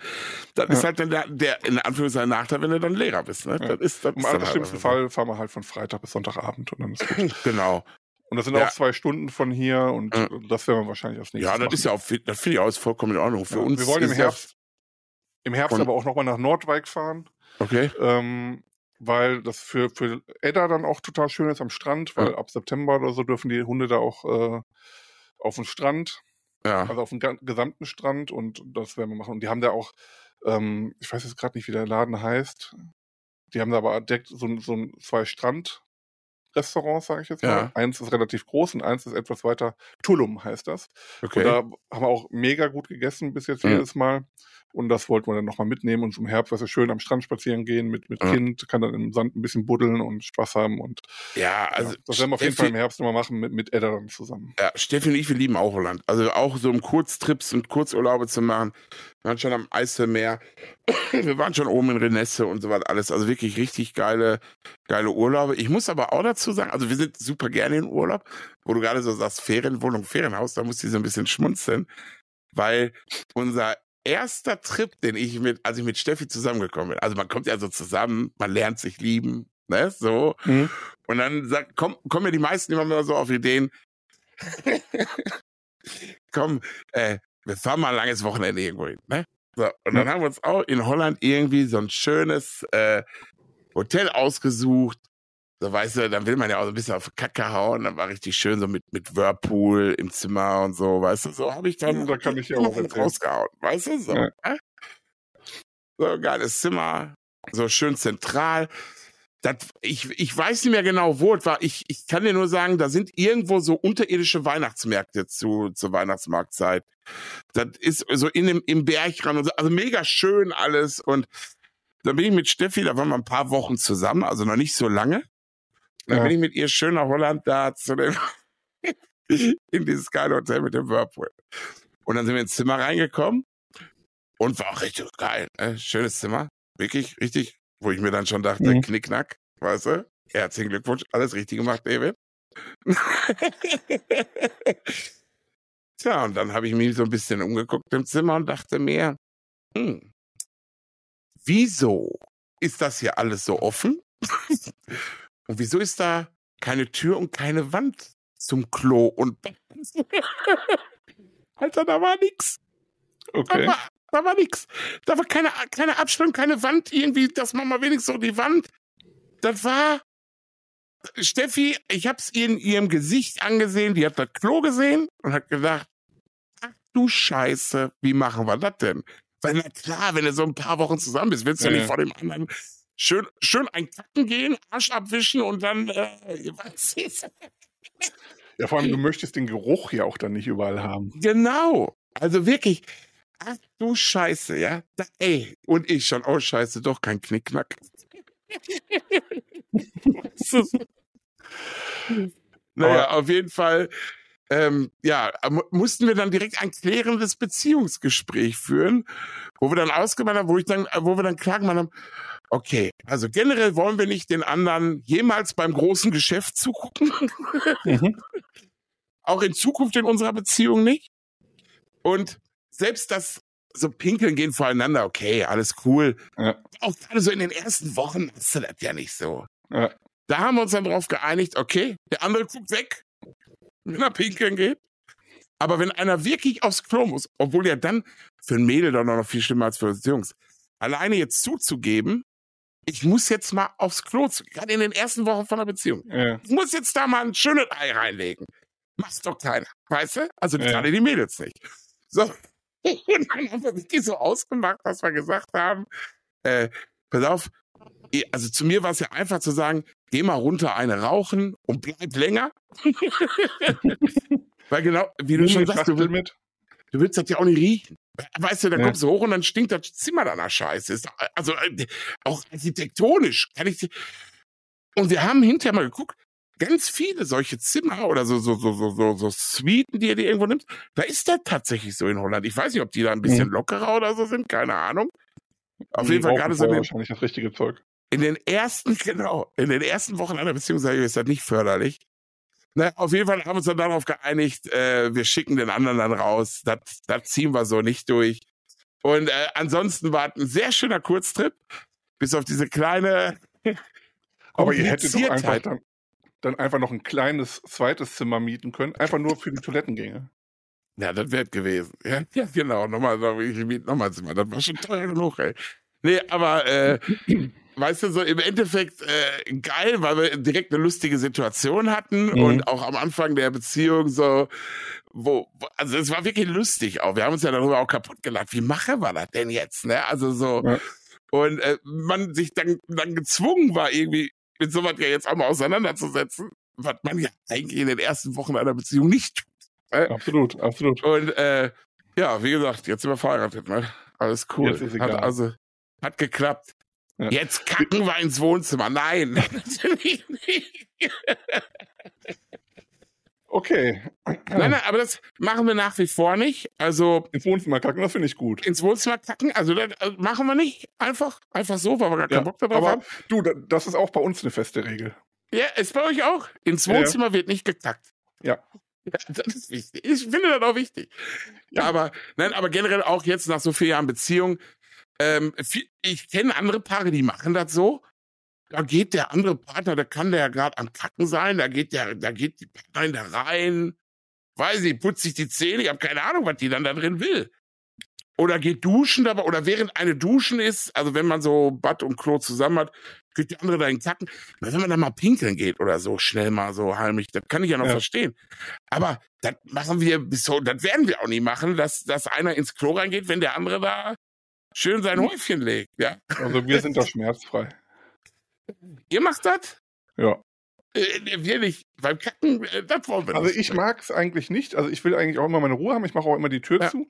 Das ja. ist halt dann der, der, in Anführungszeichen Nachteil, wenn du dann Lehrer bist, ne? Das ist, das Im allerschlimmsten Fall fahren wir halt von Freitag bis Sonntagabend und dann ist gut. [LAUGHS] genau. Und das sind ja. auch zwei Stunden von hier und ja. das werden wir wahrscheinlich als nächstes Ja, das machen. ist ja auch, das finde ich auch vollkommen in Ordnung. Für ja, uns wir wollen im Herbst, im Herbst aber auch nochmal nach Nordwijk fahren. Okay. Ähm, weil das für, für Edda dann auch total schön ist am Strand, weil ab September oder so dürfen die Hunde da auch äh, auf den Strand. Ja. Also auf dem gesamten Strand und das werden wir machen. Und die haben da auch, ähm, ich weiß jetzt gerade nicht, wie der Laden heißt. Die haben da aber direkt so, so zwei Strand, Restaurants, sage ich jetzt mal. Ja. Eins ist relativ groß und eins ist etwas weiter. Tulum heißt das. Okay. Und da haben wir auch mega gut gegessen bis jetzt mhm. jedes Mal. Und das wollten wir dann nochmal mitnehmen und zum Herbst, was wir schön am Strand spazieren gehen mit, mit ja. Kind, kann dann im Sand ein bisschen buddeln und Spaß haben. Und ja, also ja, das werden wir auf jeden Fall im Herbst nochmal machen mit, mit Edda dann zusammen. Ja, Steffi und ich, wir lieben auch Holland. Also auch so um Kurztrips und Kurzurlaube zu machen. Wir waren schon am Eiselmeer. [COUGHS] wir waren schon oben in Renesse und so was alles. Also wirklich richtig geile, geile Urlaube. Ich muss aber auch dazu sagen, also wir sind super gerne in Urlaub, wo du gerade so sagst, Ferienwohnung, Ferienhaus, da muss ich so ein bisschen schmunzeln weil unser erster Trip, den ich mit, als ich mit Steffi zusammengekommen bin. Also man kommt ja so zusammen, man lernt sich lieben, ne, so. Mhm. Und dann sagt, komm, kommen ja die meisten immer mal so auf Ideen. [LAUGHS] komm, äh, wir fahren mal ein langes Wochenende irgendwo hin, ne? So, und dann mhm. haben wir uns auch in Holland irgendwie so ein schönes äh, Hotel ausgesucht, so, weißt du, dann will man ja auch so ein bisschen auf Kacke hauen. Dann war richtig schön so mit, mit Whirlpool im Zimmer und so, weißt du, so habe ich dann da kann ich ja auch rausgehauen, weißt du, so. Ja. So, geiles Zimmer, so schön zentral. Das, ich, ich weiß nicht mehr genau, wo es war. Ich, ich kann dir nur sagen, da sind irgendwo so unterirdische Weihnachtsmärkte zu, zur Weihnachtsmarktzeit. Das ist so in dem, im Bergrand und so, also mega schön alles. Und dann bin ich mit Steffi, da waren wir ein paar Wochen zusammen, also noch nicht so lange. Dann ja. bin ich mit ihr schön nach Holland da zu dem [LAUGHS] in dieses geile Hotel mit dem Whirlpool. Und dann sind wir ins Zimmer reingekommen und war auch richtig geil. Ne? Schönes Zimmer. Wirklich, richtig, wo ich mir dann schon dachte, mhm. Knickknack, weißt du? Herzlichen Glückwunsch, alles richtig gemacht, David. [LAUGHS] Tja, und dann habe ich mich so ein bisschen umgeguckt im Zimmer und dachte mir, hm, wieso ist das hier alles so offen? [LAUGHS] Und wieso ist da keine Tür und keine Wand zum Klo und [LAUGHS] Alter, da war nix. Okay. Da war, da war nix. Da war keine, keine Absperrung, keine Wand irgendwie, dass man mal wenigstens so die Wand. Das war Steffi, ich hab's ihr in ihrem Gesicht angesehen, die hat das Klo gesehen und hat gedacht, ach du Scheiße, wie machen wir das denn? Weil na klar, wenn du so ein paar Wochen zusammen bist, willst du ja, ja nicht vor dem anderen schön, schön ein Kacken gehen, Arsch abwischen und dann, äh, was ist? Ja, vor allem, du möchtest den Geruch ja auch dann nicht überall haben. Genau. Also wirklich, ach du Scheiße, ja. Da, ey, und ich schon, oh Scheiße, doch kein Knickknack. [LAUGHS] naja, Aber auf jeden Fall ähm, ja, mussten wir dann direkt ein klärendes Beziehungsgespräch führen, wo wir dann ausgemacht haben, wo ich dann, wo wir dann klar gemacht haben, okay, also generell wollen wir nicht den anderen jemals beim großen Geschäft zugucken. [LAUGHS] Mhm. Auch in Zukunft in unserer Beziehung nicht. Und selbst das so pinkeln gehen voreinander, okay, alles cool. Ja. Auch gerade so in den ersten Wochen ist das ja nicht so. Ja. Da haben wir uns dann darauf geeinigt, okay, der andere guckt weg, wenn er pinkeln geht. Aber wenn einer wirklich aufs Klo muss, obwohl ja dann für ein Mädel doch noch viel schlimmer als für uns Jungs, alleine jetzt zuzugeben, ich muss jetzt mal aufs Klo, gerade in den ersten Wochen von der Beziehung. Ja. Ich muss jetzt da mal ein schönes Ei reinlegen. Mach's doch keiner, weißt du? Also ja. gerade die Mädels nicht. So. [LAUGHS] Und dann haben wir wirklich so ausgemacht, dass wir gesagt haben, äh, pass auf, also zu mir war es ja einfach zu sagen, geh mal runter eine rauchen und bleib länger. [LAUGHS] Weil genau, wie du schon sagst, du, du willst das ja auch nicht riechen. Weißt du, da ja. kommst du hoch und dann stinkt das Zimmer danach scheiße. Also äh, auch architektonisch kann ich. Und wir haben hinterher mal geguckt, ganz viele solche Zimmer oder so, so, so, so, so, so Suiten, die ihr dir irgendwo nimmt, da ist das tatsächlich so in Holland. Ich weiß nicht, ob die da ein bisschen mhm. lockerer oder so sind, keine Ahnung. Auf jeden Fall gerade so. In den, wahrscheinlich das richtige Zeug. In den ersten, [LAUGHS] genau, in den ersten Wochen einer Beziehung ist das nicht förderlich. Na, auf jeden Fall haben wir uns dann darauf geeinigt, äh, wir schicken den anderen dann raus. Das, das ziehen wir so nicht durch. Und äh, ansonsten war es ein sehr schöner Kurztrip, bis auf diese kleine. [LAUGHS] Aber ihr hättet doch einfach dann, dann einfach noch ein kleines zweites Zimmer mieten können, einfach nur für die Toilettengänge. Ja, das wäre gewesen. Ja, ja, genau. Nochmal, ich miete nochmal ein Zimmer. Das war schon teuer genug, ey. Nee, aber äh, [CLEARS THROAT] weißt du, so im Endeffekt äh, geil, weil wir direkt eine lustige Situation hatten mhm. und auch am Anfang der Beziehung so, wo, also es war wirklich lustig auch. Wir haben uns ja darüber auch kaputt gelacht. Wie machen wir das denn jetzt, ne? Also so, ja. und äh, man sich dann, dann gezwungen war, irgendwie mit sowas ja jetzt auch mal auseinanderzusetzen, was man ja eigentlich in den ersten Wochen einer Beziehung nicht tut. Äh? Absolut, absolut. Und äh, ja, wie gesagt, jetzt sind wir verheiratet, ne? Alles cool. Ist egal. Hat also hat geklappt. Jetzt kacken wir ins Wohnzimmer. Nein, [LAUGHS] natürlich nicht. Okay. Nein, nein, aber das machen wir nach wie vor nicht. Also ins Wohnzimmer kacken, das finde ich gut. Ins Wohnzimmer kacken, also das also machen wir nicht einfach, einfach so, weil wir gar keinen ja, Bock darauf aber haben. Du, das ist auch bei uns eine feste Regel. Ja, ist bei euch auch. Ins Wohnzimmer ja. wird nicht gekackt. Ja. ja. Das ist wichtig. Ich finde das auch wichtig. Ja, aber nein, aber generell auch jetzt nach so vielen Jahren Beziehung ähm, ich kenne andere Paare, die machen das so. Da geht der andere Partner, da kann der ja gerade am Kacken sein, da geht der, da geht die Partnerin da rein, weiß ich, putzt sich die Zähne, ich habe keine Ahnung, was die dann da drin will. Oder geht duschen dabei, oder während eine Duschen ist, also wenn man so Bad und Klo zusammen hat, geht die andere da in Kacken. Wenn man da mal pinkeln geht oder so, schnell mal so heimlich, das kann ich ja noch ja. verstehen. Aber das machen wir bis so, das werden wir auch nie machen, dass, dass einer ins Klo reingeht, wenn der andere da schön sein Häufchen legt, ja. Also wir sind da schmerzfrei. Ihr macht das? Ja. Äh, wir nicht. Beim Kacken, äh, das wollen wir Also ich mag es eigentlich nicht. Also ich will eigentlich auch immer meine Ruhe haben. Ich mache auch immer die Tür ja. zu.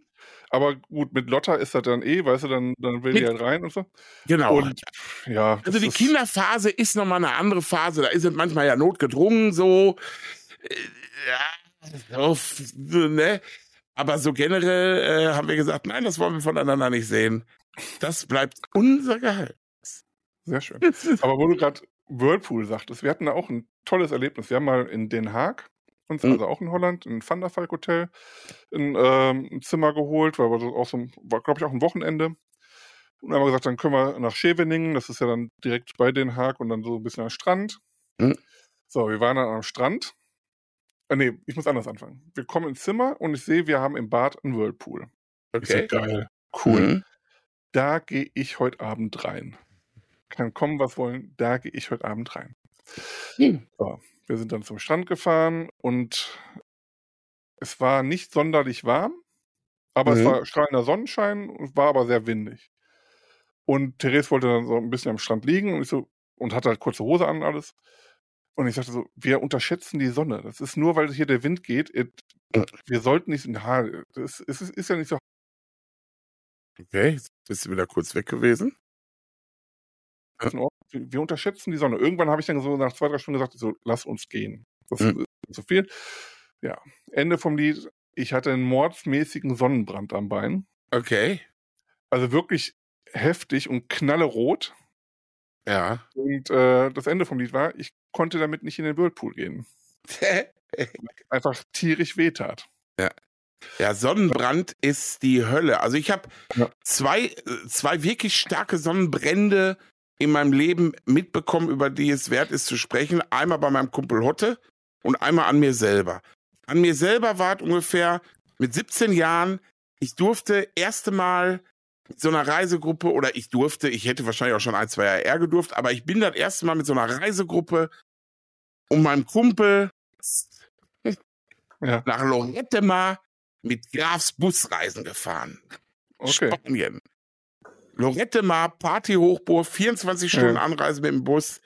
Aber gut, mit Lotta ist das dann eh, weißt du, dann, dann will mit, die halt rein und so. Genau. Und ja. Also die Kinderphase ist nochmal eine andere Phase. Da ist es manchmal ja notgedrungen so. Äh, ja, auf, ne? Aber so generell äh, haben wir gesagt, nein, das wollen wir voneinander nicht sehen. Das bleibt unser Geheimnis. Sehr schön. Aber wo du gerade Whirlpool sagtest, wir hatten da auch ein tolles Erlebnis. Wir haben mal in Den Haag uns, mhm. also auch in Holland, in Van der Valk Hotel, ein, ähm, ein Zimmer geholt, weil wir so auch so, war glaube ich auch ein Wochenende. Und dann haben wir gesagt, dann können wir nach Scheveningen, das ist ja dann direkt bei Den Haag und dann so ein bisschen am Strand. Mhm. So, wir waren dann am Strand Ah, nee, ich muss anders anfangen. Wir kommen ins Zimmer und ich sehe, wir haben im Bad einen Whirlpool. Okay. So, geil. Cool. Mhm. Da gehe ich heute Abend rein. Kann kommen, was wollen, da gehe ich heute Abend rein. Mhm. So, wir sind dann zum Strand gefahren und es war nicht sonderlich warm, aber mhm. es war strahlender Sonnenschein und war aber sehr windig. Und Therese wollte dann so ein bisschen am Strand liegen und ich so, und hatte halt kurze Hose an und alles. Und ich sagte so, wir unterschätzen die Sonne. Das ist nur, weil hier der Wind geht. Wir sollten nicht, na, das ist, ist ja nicht so. Okay, jetzt bist du wieder kurz weg gewesen. Wir unterschätzen die Sonne. Irgendwann habe ich dann so nach zwei, drei Stunden gesagt, so, lass uns gehen. Das hm. ist zu viel. Ja, Ende vom Lied. Ich hatte einen mordsmäßigen Sonnenbrand am Bein. Okay. Also wirklich heftig und knallerot. Ja. Und äh, das Ende vom Lied war, ich konnte damit nicht in den Whirlpool gehen. [LAUGHS] Einfach tierisch wehtat. Ja. Ja, Sonnenbrand ist die Hölle. Also ich habe ja. zwei, zwei wirklich starke Sonnenbrände in meinem Leben mitbekommen, über die es wert ist zu sprechen. Einmal bei meinem Kumpel Hotte und einmal an mir selber. An mir selber war es ungefähr mit 17 Jahren, ich durfte erste Mal mit so einer Reisegruppe oder ich durfte, ich hätte wahrscheinlich auch schon ein, zwei Jahre eher gedurft, aber ich bin das erste Mal mit so einer Reisegruppe und meinem Kumpel ja. nach Lorette mal mit Grafs Busreisen gefahren. Okay. Spanien. Lorette Mar, Party-Hochburg, 24 Stunden ja. Anreise mit dem Bus,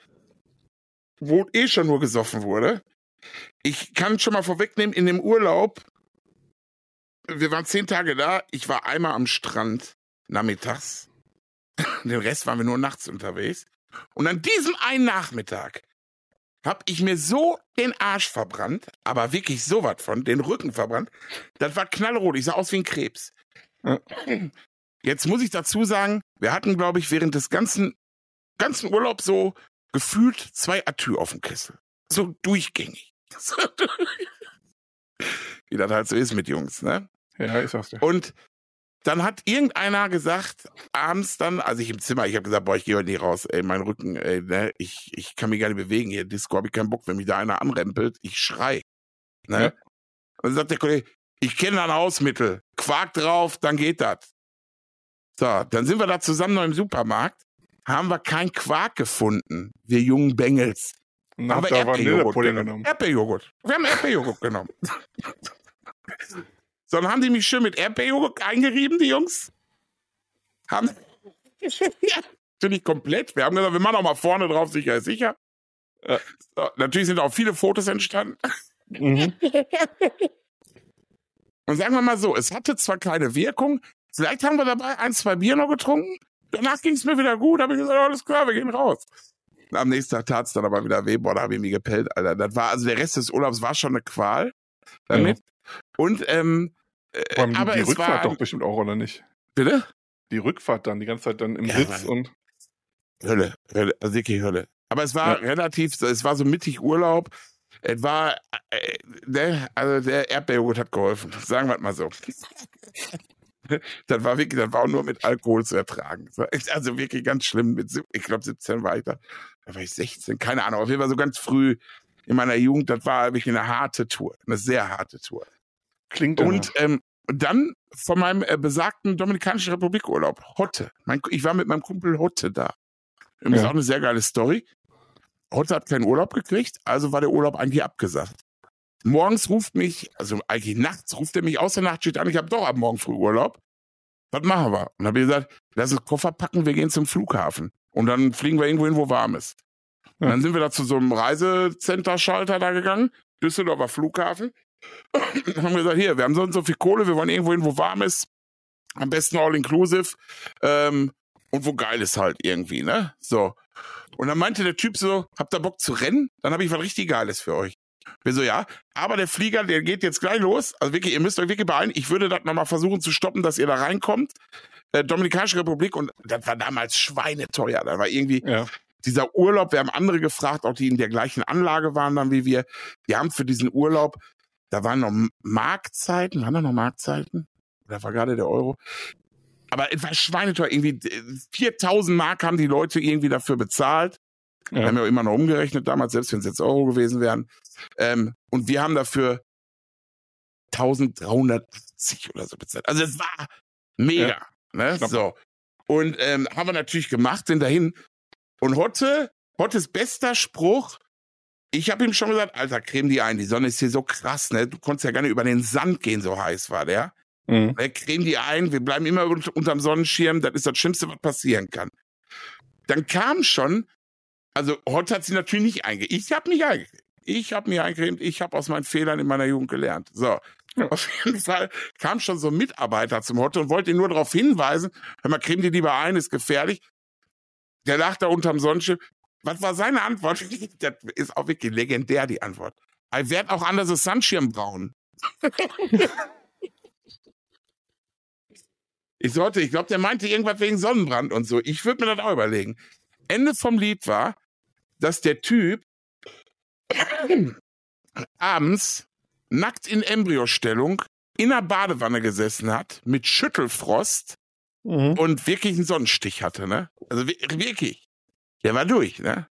wo eh schon nur gesoffen wurde. Ich kann schon mal vorwegnehmen, in dem Urlaub, wir waren zehn Tage da, ich war einmal am Strand nachmittags. [LAUGHS] Den Rest waren wir nur nachts unterwegs. Und an diesem einen Nachmittag habe ich mir so den Arsch verbrannt, aber wirklich so was von, den Rücken verbrannt. Das war knallrot. Ich sah aus wie ein Krebs. [CLEARS THROAT] Jetzt muss ich dazu sagen, wir hatten, glaube ich, während des ganzen, ganzen Urlaubs so gefühlt zwei Atü auf dem Kessel. So durchgängig. [LAUGHS] wie das halt so ist mit Jungs, ne? Ja, ich sag's dir. Und dann hat irgendeiner gesagt, abends dann, als ich im Zimmer, ich habe gesagt, boah, ich gehe heute nicht raus, ey, mein Rücken, ey, ne, ich, ich kann mich gar nicht bewegen hier, Disco habe ich keinen Bock, wenn mich da einer anrempelt, ich schrei. Ne? Ja. Und dann sagt der Kollege, ich kenne ein Hausmittel, Quark drauf, dann geht das. So, dann sind wir da zusammen noch im Supermarkt, haben wir kein Quark gefunden, wir jungen Bengels. Und haben wir Erdbeerjoghurt genommen. Erdbeerjoghurt. Wir haben Erdbeerjoghurt genommen. [LAUGHS] So, dann haben die mich schön mit Erdbeerjoghurt eingerieben, die Jungs. Haben. [LAUGHS] ja, natürlich komplett. Wir haben gesagt, wir machen auch mal vorne drauf, sicher ist sicher. Äh, so, natürlich sind auch viele Fotos entstanden. Mhm. [LAUGHS] Und sagen wir mal so, es hatte zwar keine Wirkung, vielleicht haben wir dabei ein, zwei Bier noch getrunken, danach ging es mir wieder gut, habe ich gesagt, alles klar, wir gehen raus. Am nächsten Tag tat es dann aber wieder weh, boah, da habe ich mich gepellt, Alter. Das war, also der Rest des Urlaubs war schon eine Qual damit. Ja. Und ähm, Vor allem aber die, die Rückfahrt war, doch bestimmt auch, oder nicht? Bitte? Die Rückfahrt dann, die ganze Zeit dann im ja, Sitz und. Hölle, Hölle, also wirklich Hölle. Aber es war ja. relativ, es war so mittig Urlaub. Es war, äh, ne, also der Erdbeerjoghurt hat geholfen, sagen wir mal so. [LAUGHS] das war wirklich, das war auch nur mit Alkohol zu ertragen. Also wirklich ganz schlimm. Mit, ich glaube, 17 war ich da. Da war ich 16, keine Ahnung. Auf jeden Fall so ganz früh in meiner Jugend, das war wirklich eine harte Tour, eine sehr harte Tour. Klingt Und ähm, dann von meinem äh, besagten Dominikanischen Republik Urlaub, Hotte. Mein, ich war mit meinem Kumpel Hotte da. Das ja. ist auch eine sehr geile Story. Hotte hat keinen Urlaub gekriegt, also war der Urlaub eigentlich abgesagt. Morgens ruft mich, also eigentlich nachts, ruft er mich aus der Nachtschicht an, ich habe doch ab morgen früh Urlaub. Was machen wir? Und dann habe ich gesagt, lass uns Koffer packen, wir gehen zum Flughafen. Und dann fliegen wir irgendwo hin, wo warm ist. Und dann sind wir da zu so einem Reisecenter-Schalter da gegangen, Düsseldorfer Flughafen. Haben gesagt, hier, wir haben so und so viel Kohle, wir wollen irgendwo hin, wo warm ist. Am besten all inclusive. Ähm, und wo geil ist halt irgendwie, ne? So. Und dann meinte der Typ so, habt ihr Bock zu rennen? Dann habe ich was richtig Geiles für euch. Wir so, ja, aber der Flieger, der geht jetzt gleich los. Also wirklich, ihr müsst euch wirklich beeilen. Ich würde das nochmal versuchen zu stoppen, dass ihr da reinkommt. Äh, Dominikanische Republik und das war damals schweineteuer. Da war irgendwie, ja dieser Urlaub, wir haben andere gefragt, auch die in der gleichen Anlage waren dann wie wir, die haben für diesen Urlaub, da waren noch Marktzeiten, waren da noch Marktzeiten? Oder war gerade der Euro? Aber es war schweineteuer, irgendwie 4000 äh, Mark haben die Leute irgendwie dafür bezahlt. Ja. Wir haben ja immer noch umgerechnet damals, selbst wenn es jetzt Euro gewesen wären. Ähm, und wir haben dafür 1380 oder so bezahlt. Also es war mega. Ja. Ne? So. Und ähm, haben wir natürlich gemacht, sind dahin. Und Hotte, Hottes bester Spruch, ich habe ihm schon gesagt, Alter, creme die ein, die Sonne ist hier so krass, ne? Du konntest ja nicht über den Sand gehen, so heiß war der. Mhm. Ne, creme die ein, wir bleiben immer unter, unterm Sonnenschirm, das ist das Schlimmste, was passieren kann. Dann kam schon, also Hotte hat sie natürlich nicht eingecremt. Ich habe mich eingecremt. Ich habe mich eingecremt, ich habe aus meinen Fehlern in meiner Jugend gelernt. So, auf jeden Fall kam schon so ein Mitarbeiter zum Hotte und wollte ihn nur darauf hinweisen, hör mal, creme die lieber ein, ist gefährlich. Der lag da unterm Sonnenschirm. Was war seine Antwort? [LAUGHS] Das ist auch wirklich legendär, die Antwort. Ich werde auch anders das Sandschirm braun. [LAUGHS] ich sollte, ich glaube, der meinte irgendwas wegen Sonnenbrand und so. Ich würde mir das auch überlegen. Ende vom Lied war, dass der Typ [CLEARS THROAT] abends nackt in Embryostellung in der Badewanne gesessen hat, mit Schüttelfrost mhm. und wirklich einen Sonnenstich hatte, ne? Also wirklich. Der war durch, ne?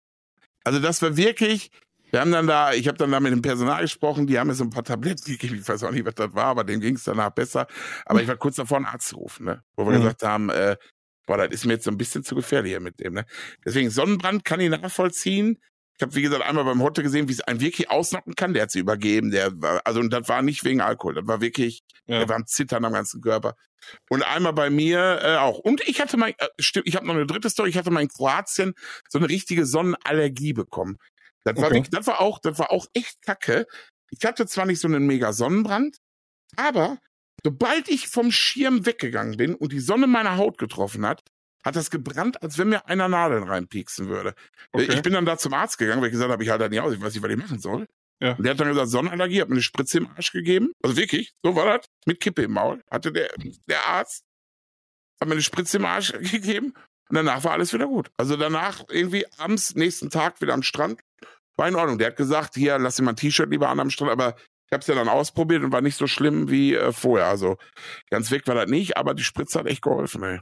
Also das war wirklich, wir haben dann da, ich habe dann da mit dem Personal gesprochen, die haben mir so ein paar Tabletten [LAUGHS] gegeben, ich weiß auch nicht, was das war, aber dem ging es danach besser. Aber ich war kurz davor, einen Arzt zu rufen, ne? Wo wir mhm. gesagt haben, äh, boah, das ist mir jetzt so ein bisschen zu gefährlich hier mit dem, ne? Deswegen Sonnenbrand kann ich nachvollziehen. Ich habe, wie gesagt, einmal beim Hotte gesehen, wie es einen wirklich ausnocken kann. Der hat sie übergeben. Der war, also, und das war nicht wegen Alkohol. Das war wirklich, ja. der war am Zittern am ganzen Körper. Und einmal bei mir äh, auch. Und ich hatte mal, äh, stimmt, ich habe noch eine dritte Story. Ich hatte mal in Kroatien so eine richtige Sonnenallergie bekommen. Das war, wirklich, das war auch, das war auch echt kacke. Ich hatte zwar nicht so einen mega Sonnenbrand, aber sobald ich vom Schirm weggegangen bin und die Sonne meine Haut getroffen hat, hat das gebrannt, als wenn mir einer Nadeln reinpieksen würde. Okay. Ich bin dann da zum Arzt gegangen, weil ich gesagt habe, ich halte da nicht aus, ich weiß nicht, was ich machen soll. Ja. Und der hat dann gesagt, Sonnenallergie, hat mir eine Spritze im Arsch gegeben. Also wirklich, so war das. Mit Kippe im Maul. Hatte der, der Arzt, hat mir eine Spritze im Arsch [LAUGHS] gegeben. Und danach war alles wieder gut. Also danach irgendwie abends, nächsten Tag wieder am Strand. War in Ordnung. Der hat gesagt, hier, lass dir mal ein T-Shirt lieber an am Strand, aber Ich habe es ja dann ausprobiert und war nicht so schlimm wie äh, vorher. Also ganz weg war das nicht, aber die Spritze hat echt geholfen, ey.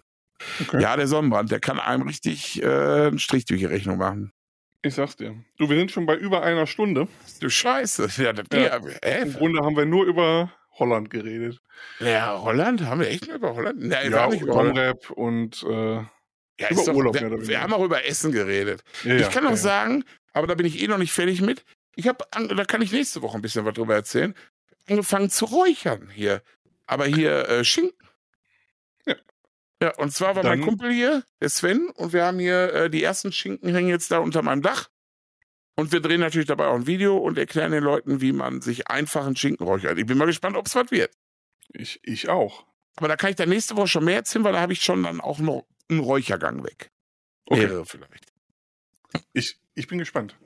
Okay. Ja, der Sonnenbrand, der kann einem richtig äh, einen Strich durch die Rechnung machen. Ich sag's dir. Du, wir sind schon bei über einer Stunde. Du Scheiße. Ja, das, ja. Äh, Im Grunde haben wir nur über Holland geredet. Ja, Holland? Haben wir echt nur über Holland? Nee, ja, nicht über Holland. und äh, ja, über doch, Urlaub. Wir, wir, haben auch über Essen geredet. Ja, ich kann auch sagen, aber da bin ich eh noch nicht fertig mit. Ich habe, da kann ich nächste Woche ein bisschen was drüber erzählen. Angefangen zu räuchern hier. Aber hier äh, Schinken. Ja. Und zwar war Dann, mein Kumpel hier, der Sven, und wir haben hier äh, die ersten Schinken hängen jetzt da unter meinem Dach. Und wir drehen natürlich dabei auch ein Video und erklären den Leuten, wie man sich einfachen Schinken räuchert. Ich bin mal gespannt, ob es was wird. Ich, ich auch. Aber da kann ich dann nächste Woche schon mehr erzählen, weil da habe ich schon dann auch noch einen Räuchergang weg. Okay. Mehrere vielleicht. Ich, ich bin gespannt.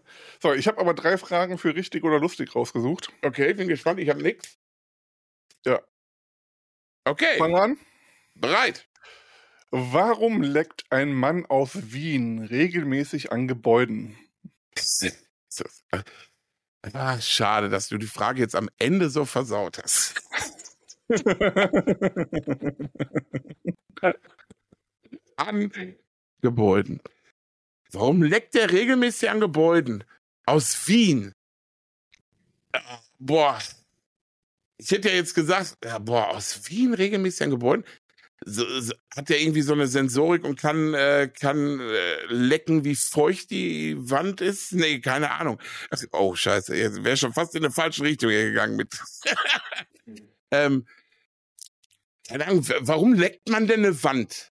So, ich habe aber drei Fragen für richtig oder lustig rausgesucht. Okay, ich bin gespannt. Ich habe nichts. Ja. Okay. Fangen wir an. Bereit. Warum leckt ein Mann aus Wien regelmäßig an Gebäuden? Ah, schade, dass du die Frage jetzt am Ende so versaut hast. [LAUGHS] an Gebäuden. Warum leckt der regelmäßig an Gebäuden? Aus Wien. Boah. Ich hätte ja jetzt gesagt, boah, aus Wien regelmäßig an Gebäuden. So, so, hat er irgendwie so eine Sensorik und kann, äh, kann äh, lecken, wie feucht die Wand ist? Nee, keine Ahnung. Oh, scheiße, jetzt wäre schon fast in eine falsche Richtung hier gegangen mit. [LAUGHS] ähm, keine Ahnung, warum leckt man denn eine Wand?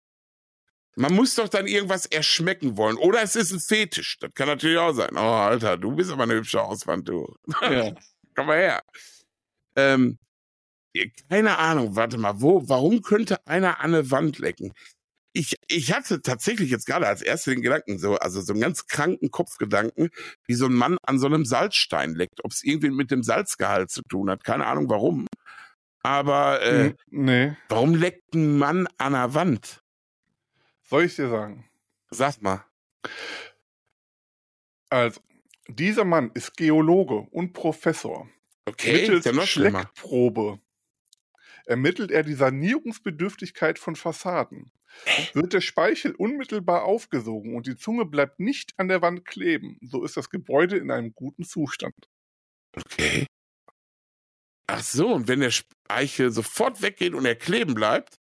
Man muss doch dann irgendwas erschmecken wollen. Oder es ist ein Fetisch. Das kann natürlich auch sein. Oh, Alter, du bist aber eine hübsche Hauswand, du. Ja. [LAUGHS] Komm mal her. Ähm, keine Ahnung, warte mal, wo, warum könnte einer an eine Wand lecken? Ich, ich hatte tatsächlich jetzt gerade als erste den Gedanken, so, also so einen ganz kranken Kopfgedanken, wie so ein Mann an so einem Salzstein leckt. Ob es irgendwie mit dem Salzgehalt zu tun hat, keine Ahnung warum. Aber äh, hm, nee. warum leckt ein Mann an einer Wand? Soll ich dir sagen? Sag mal. Also, dieser Mann ist Geologe und Professor. Okay, Mittels ja Schleckprobe ermittelt er die Sanierungsbedürftigkeit von Fassaden. Wird der Speichel unmittelbar aufgesogen und die Zunge bleibt nicht an der Wand kleben, so ist das Gebäude in einem guten Zustand. Okay. Ach so, und wenn der Speichel sofort weggeht und er kleben bleibt,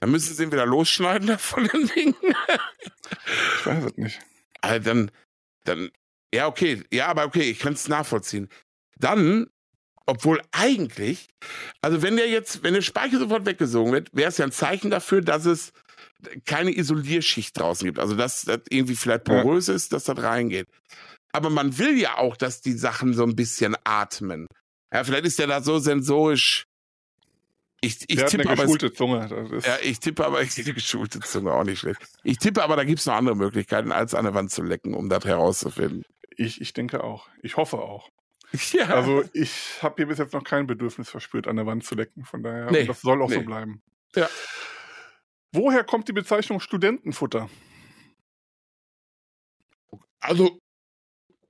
dann müssen sie ihn wieder losschneiden [LAUGHS] von den Dingen. ich weiß es nicht. Also dann, dann, ja, okay, ja, aber okay, ich kann es nachvollziehen. Dann, obwohl eigentlich, also wenn der jetzt, wenn der Speicher sofort weggesogen wird, wäre es ja ein Zeichen dafür, dass es keine Isolierschicht draußen gibt. Also dass das irgendwie vielleicht porös ja. ist, dass das reingeht. Aber man will ja auch, dass die Sachen so ein bisschen atmen. Ja, vielleicht ist der da so sensorisch ich, ich tippe eine geschulte Zunge. ja, ich tippe aber, [LAUGHS] ich eine geschulte Zunge auch nicht schlecht. Ich tippe aber, da gibt es noch andere Möglichkeiten, als an der Wand zu lecken, um das herauszufinden. Ich, ich denke auch. Ich hoffe auch. [LAUGHS] Ja. Also ich habe hier bis jetzt noch kein Bedürfnis verspürt, an der Wand zu lecken. Von daher, nee, das soll auch nee. so bleiben. Ja. Woher kommt die Bezeichnung Studentenfutter? Also,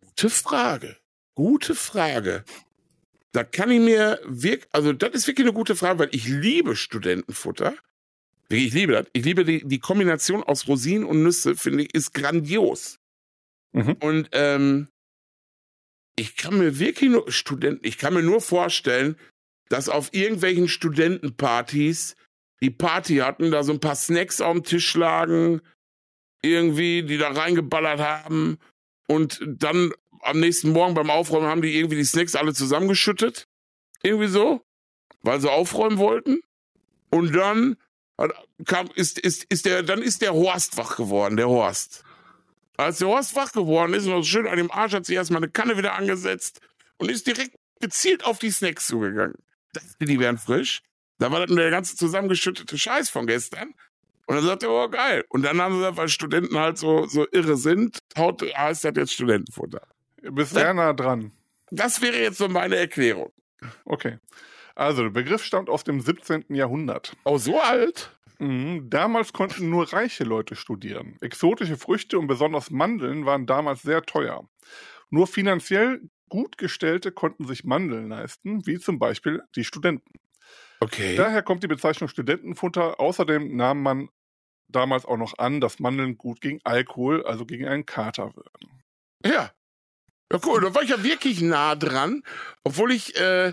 gute Frage. Gute Frage. Da kann ich mir wirklich, also das ist wirklich eine gute Frage, weil ich liebe Studentenfutter. Ich liebe das. Ich liebe die, die Kombination aus Rosinen und Nüsse, finde ich, ist grandios. Mhm. Und ähm, ich kann mir wirklich nur Studenten, ich kann mir nur vorstellen, dass auf irgendwelchen Studentenpartys die Party hatten, da so ein paar Snacks auf dem Tisch lagen, irgendwie, die da reingeballert haben und dann am nächsten Morgen beim Aufräumen haben die irgendwie die Snacks alle zusammengeschüttet. Irgendwie so. Weil sie aufräumen wollten. Und dann kam, ist, ist, ist der, dann ist der Horst wach geworden, der Horst. Als der Horst wach geworden ist und so schön an dem Arsch hat sich erstmal eine Kanne wieder angesetzt und ist direkt gezielt auf die Snacks zugegangen. Dachte, die wären frisch. Da war das nur der ganze zusammengeschüttete Scheiß von gestern. Und dann sagt er, oh geil. Und dann haben sie gesagt, weil Studenten halt so, so irre sind, haut, heißt das jetzt Studentenfutter. Bist sehr nah dran. Das wäre jetzt so meine Erklärung. Okay. Also, der Begriff stammt aus dem 17. Jahrhundert. Oh, so alt? Mhm. Damals konnten nur reiche Leute studieren. Exotische Früchte und besonders Mandeln waren damals sehr teuer. Nur finanziell gut gestellte konnten sich Mandeln leisten, wie zum Beispiel die Studenten. Okay. Daher kommt die Bezeichnung Studentenfutter. Außerdem nahm man damals auch noch an, dass Mandeln gut gegen Alkohol, also gegen einen Kater wirken. Ja. Ja, cool. Da war ich ja wirklich nah dran, obwohl ich, äh,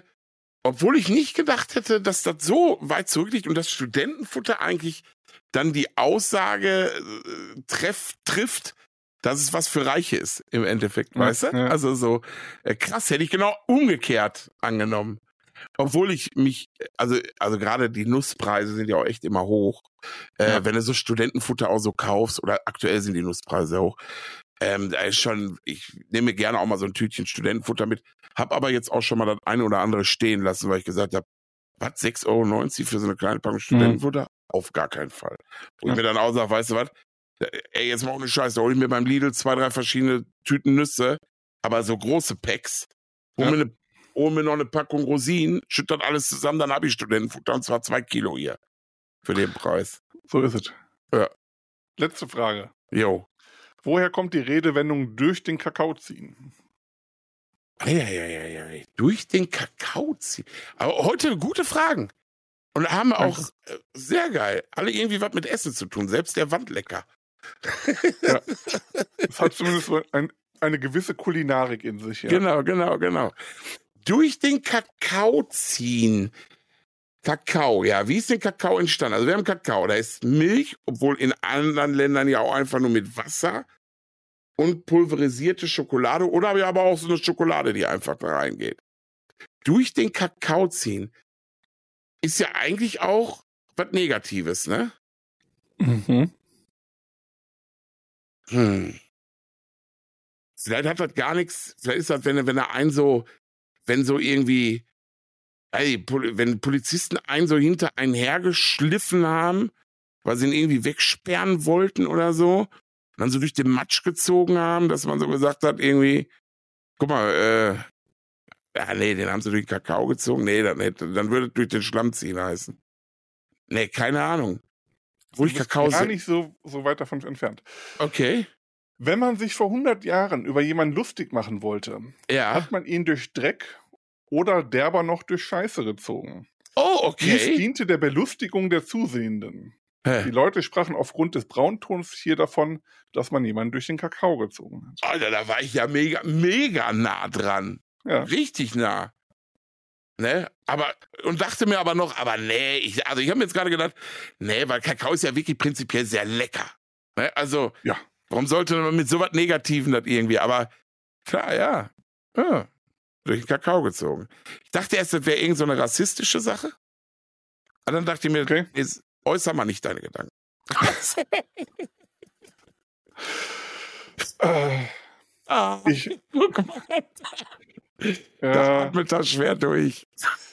obwohl ich nicht gedacht hätte, dass das so weit zurückliegt und das Studentenfutter eigentlich dann die Aussage äh, treff, trifft, dass es was für Reiche ist im Endeffekt, Ja, weißt du? ja. Also so äh, krass hätte ich genau umgekehrt angenommen. Obwohl ich mich, also, also gerade die Nusspreise sind ja auch echt immer hoch. Äh, Ja. Wenn du so Studentenfutter auch so kaufst, oder aktuell sind die Nusspreise hoch, ähm, da ist schon, ich nehme gerne auch mal so ein Tütchen Studentenfutter mit, hab aber jetzt auch schon mal das eine oder andere stehen lassen, weil ich gesagt habe, was, 6,90 Euro für so eine kleine Packung Studentenfutter? Auf gar keinen Fall. Wo Ja. ich mir dann auch sage, weißt du was, ey, jetzt mal ohne Scheiß, da hole ich mir beim Lidl zwei, drei verschiedene Tüten Nüsse, aber so große Packs, hol, Ja. mir, eine, hol mir noch eine Packung Rosinen, schütt alles zusammen, dann habe ich Studentenfutter und zwar zwei Kilo hier. Für den Preis. So ist es. Ja. Letzte Frage. Jo. Woher kommt die Redewendung durch den Kakao ziehen? Eieieiei. Durch den Kakao ziehen. Aber heute gute Fragen. Und haben auch äh, sehr geil. Alle irgendwie was mit Essen zu tun. Selbst der Wandlecker. [LAUGHS] Es hat zumindest ein, eine gewisse Kulinarik in sich. Ja. Genau, genau, genau. Durch den Kakao ziehen. Kakao, ja. Wie ist denn Kakao entstanden? Also wir haben Kakao, da ist Milch, obwohl in anderen Ländern ja auch einfach nur mit Wasser und pulverisierte Schokolade oder wir aber auch so eine Schokolade, die einfach da reingeht. Durch den Kakao ziehen ist ja eigentlich auch was Negatives, ne? Mhm. Hm. Vielleicht hat das gar nichts, vielleicht ist das, wenn, er- wenn er einen so, wenn so irgendwie, ey, wenn Polizisten einen so hinter einen hergeschliffen haben, weil sie ihn irgendwie wegsperren wollten oder so, dann so durch den Matsch gezogen haben, dass man so gesagt hat, irgendwie, guck mal, äh, ja, nee, den haben sie durch den Kakao gezogen, nee, dann, hätte, dann würde es durch den Schlamm ziehen heißen. Nee, keine Ahnung. Wo ich Kakao gar nicht so, so weit davon entfernt. Okay. Wenn man sich vor 100 Jahren über jemanden lustig machen wollte, Ja. hat man ihn durch Dreck oder derber noch durch Scheiße gezogen. Oh, Dies okay. diente der Belustigung der Zusehenden. Die Hä? Leute sprachen aufgrund des Brautons hier davon, dass man jemanden durch den Kakao gezogen hat. Alter, da war ich ja mega, mega nah dran. Ja. Richtig nah. Ne? Aber, und dachte mir aber noch, aber nee, ich, also ich habe mir jetzt gerade gedacht, nee, weil Kakao ist ja wirklich prinzipiell sehr lecker. Ne? Also, Ja. warum sollte man mit so was Negativen das irgendwie, aber klar, ja. ja. Durch den Kakao gezogen. Ich dachte erst, das wäre irgend so eine rassistische Sache. Und dann dachte ich mir, Okay. jetzt äußer mal nicht deine Gedanken. Äh, [LAUGHS] ah, ich, [LAUGHS] guck mal. Da äh, atmet das schwer durch.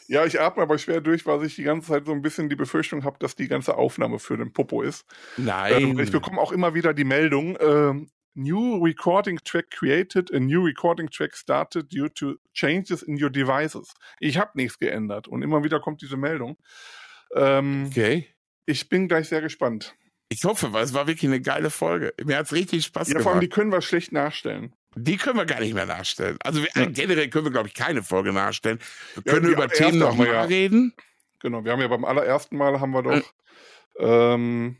ja, ich atme aber schwer durch, weil ich die ganze Zeit so ein bisschen die Befürchtung habe, dass die ganze Aufnahme für den Popo ist. Nein. Ähm, ich bekomme auch immer wieder die Meldung, ähm, New recording track created, a new recording track started due to changes in your devices. Ich habe nichts geändert und immer wieder kommt diese Meldung. Ähm, okay. Ich bin gleich sehr gespannt. Ich hoffe, weil es war wirklich eine geile Folge. Mir hat's richtig Spaß Ja, vor gemacht. allem, Die, die können wir schlecht nachstellen. können wir gar nicht mehr nachstellen. Also wir, Ja. generell können wir, glaube ich, keine Folge nachstellen. Wir Ja, können die über Themen noch haben wir mal ja. reden. Genau, wir haben ja beim allerersten Mal haben wir doch. Ähm,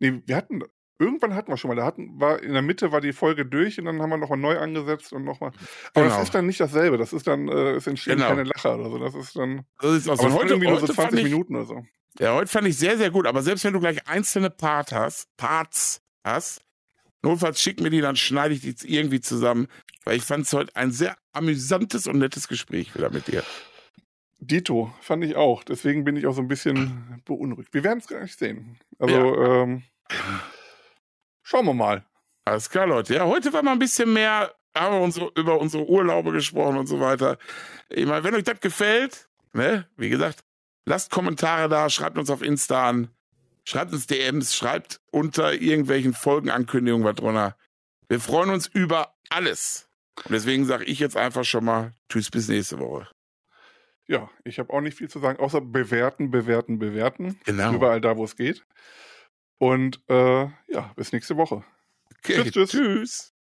nee, wir hatten. Irgendwann hatten wir schon mal, da hatten, war in der Mitte war die Folge durch und dann haben wir nochmal neu angesetzt und nochmal. Aber Genau. das ist dann nicht dasselbe. Das ist dann, äh, es entstehen Genau. keine Lacher oder so. Das ist dann. Das ist auch so. aber heute, irgendwie nur so heute, 20 fand ich, Minuten oder so. ja, heute fand ich sehr, sehr gut. Aber selbst wenn du gleich einzelne Part hast, Parts hast, notfalls schick mir die, dann schneide ich die irgendwie zusammen. Weil ich fand es heute ein sehr amüsantes und nettes Gespräch wieder mit dir. Dito, fand ich auch. Deswegen bin ich auch so ein bisschen [CLEARS THROAT] beunruhigt. Wir werden es gleich sehen. Also, ähm, [CLEARS THROAT] schauen wir mal. Alles klar, Leute. Ja, heute war mal ein bisschen mehr, haben wir unsere, über unsere Urlaube gesprochen und so weiter. Ich meine, wenn euch das gefällt, ne, wie gesagt, lasst Kommentare da, schreibt uns auf Insta an, schreibt uns DMs, schreibt unter irgendwelchen Folgenankündigungen was drunter. Wir freuen uns über alles. Und deswegen sage ich jetzt einfach schon mal Tschüss bis nächste Woche. Ja, ich habe auch nicht viel zu sagen, außer bewerten, bewerten, bewerten. Genau. Überall da, wo es geht. Und äh, ja, bis nächste Woche. Okay. Tschüss, tschüss. tschüss.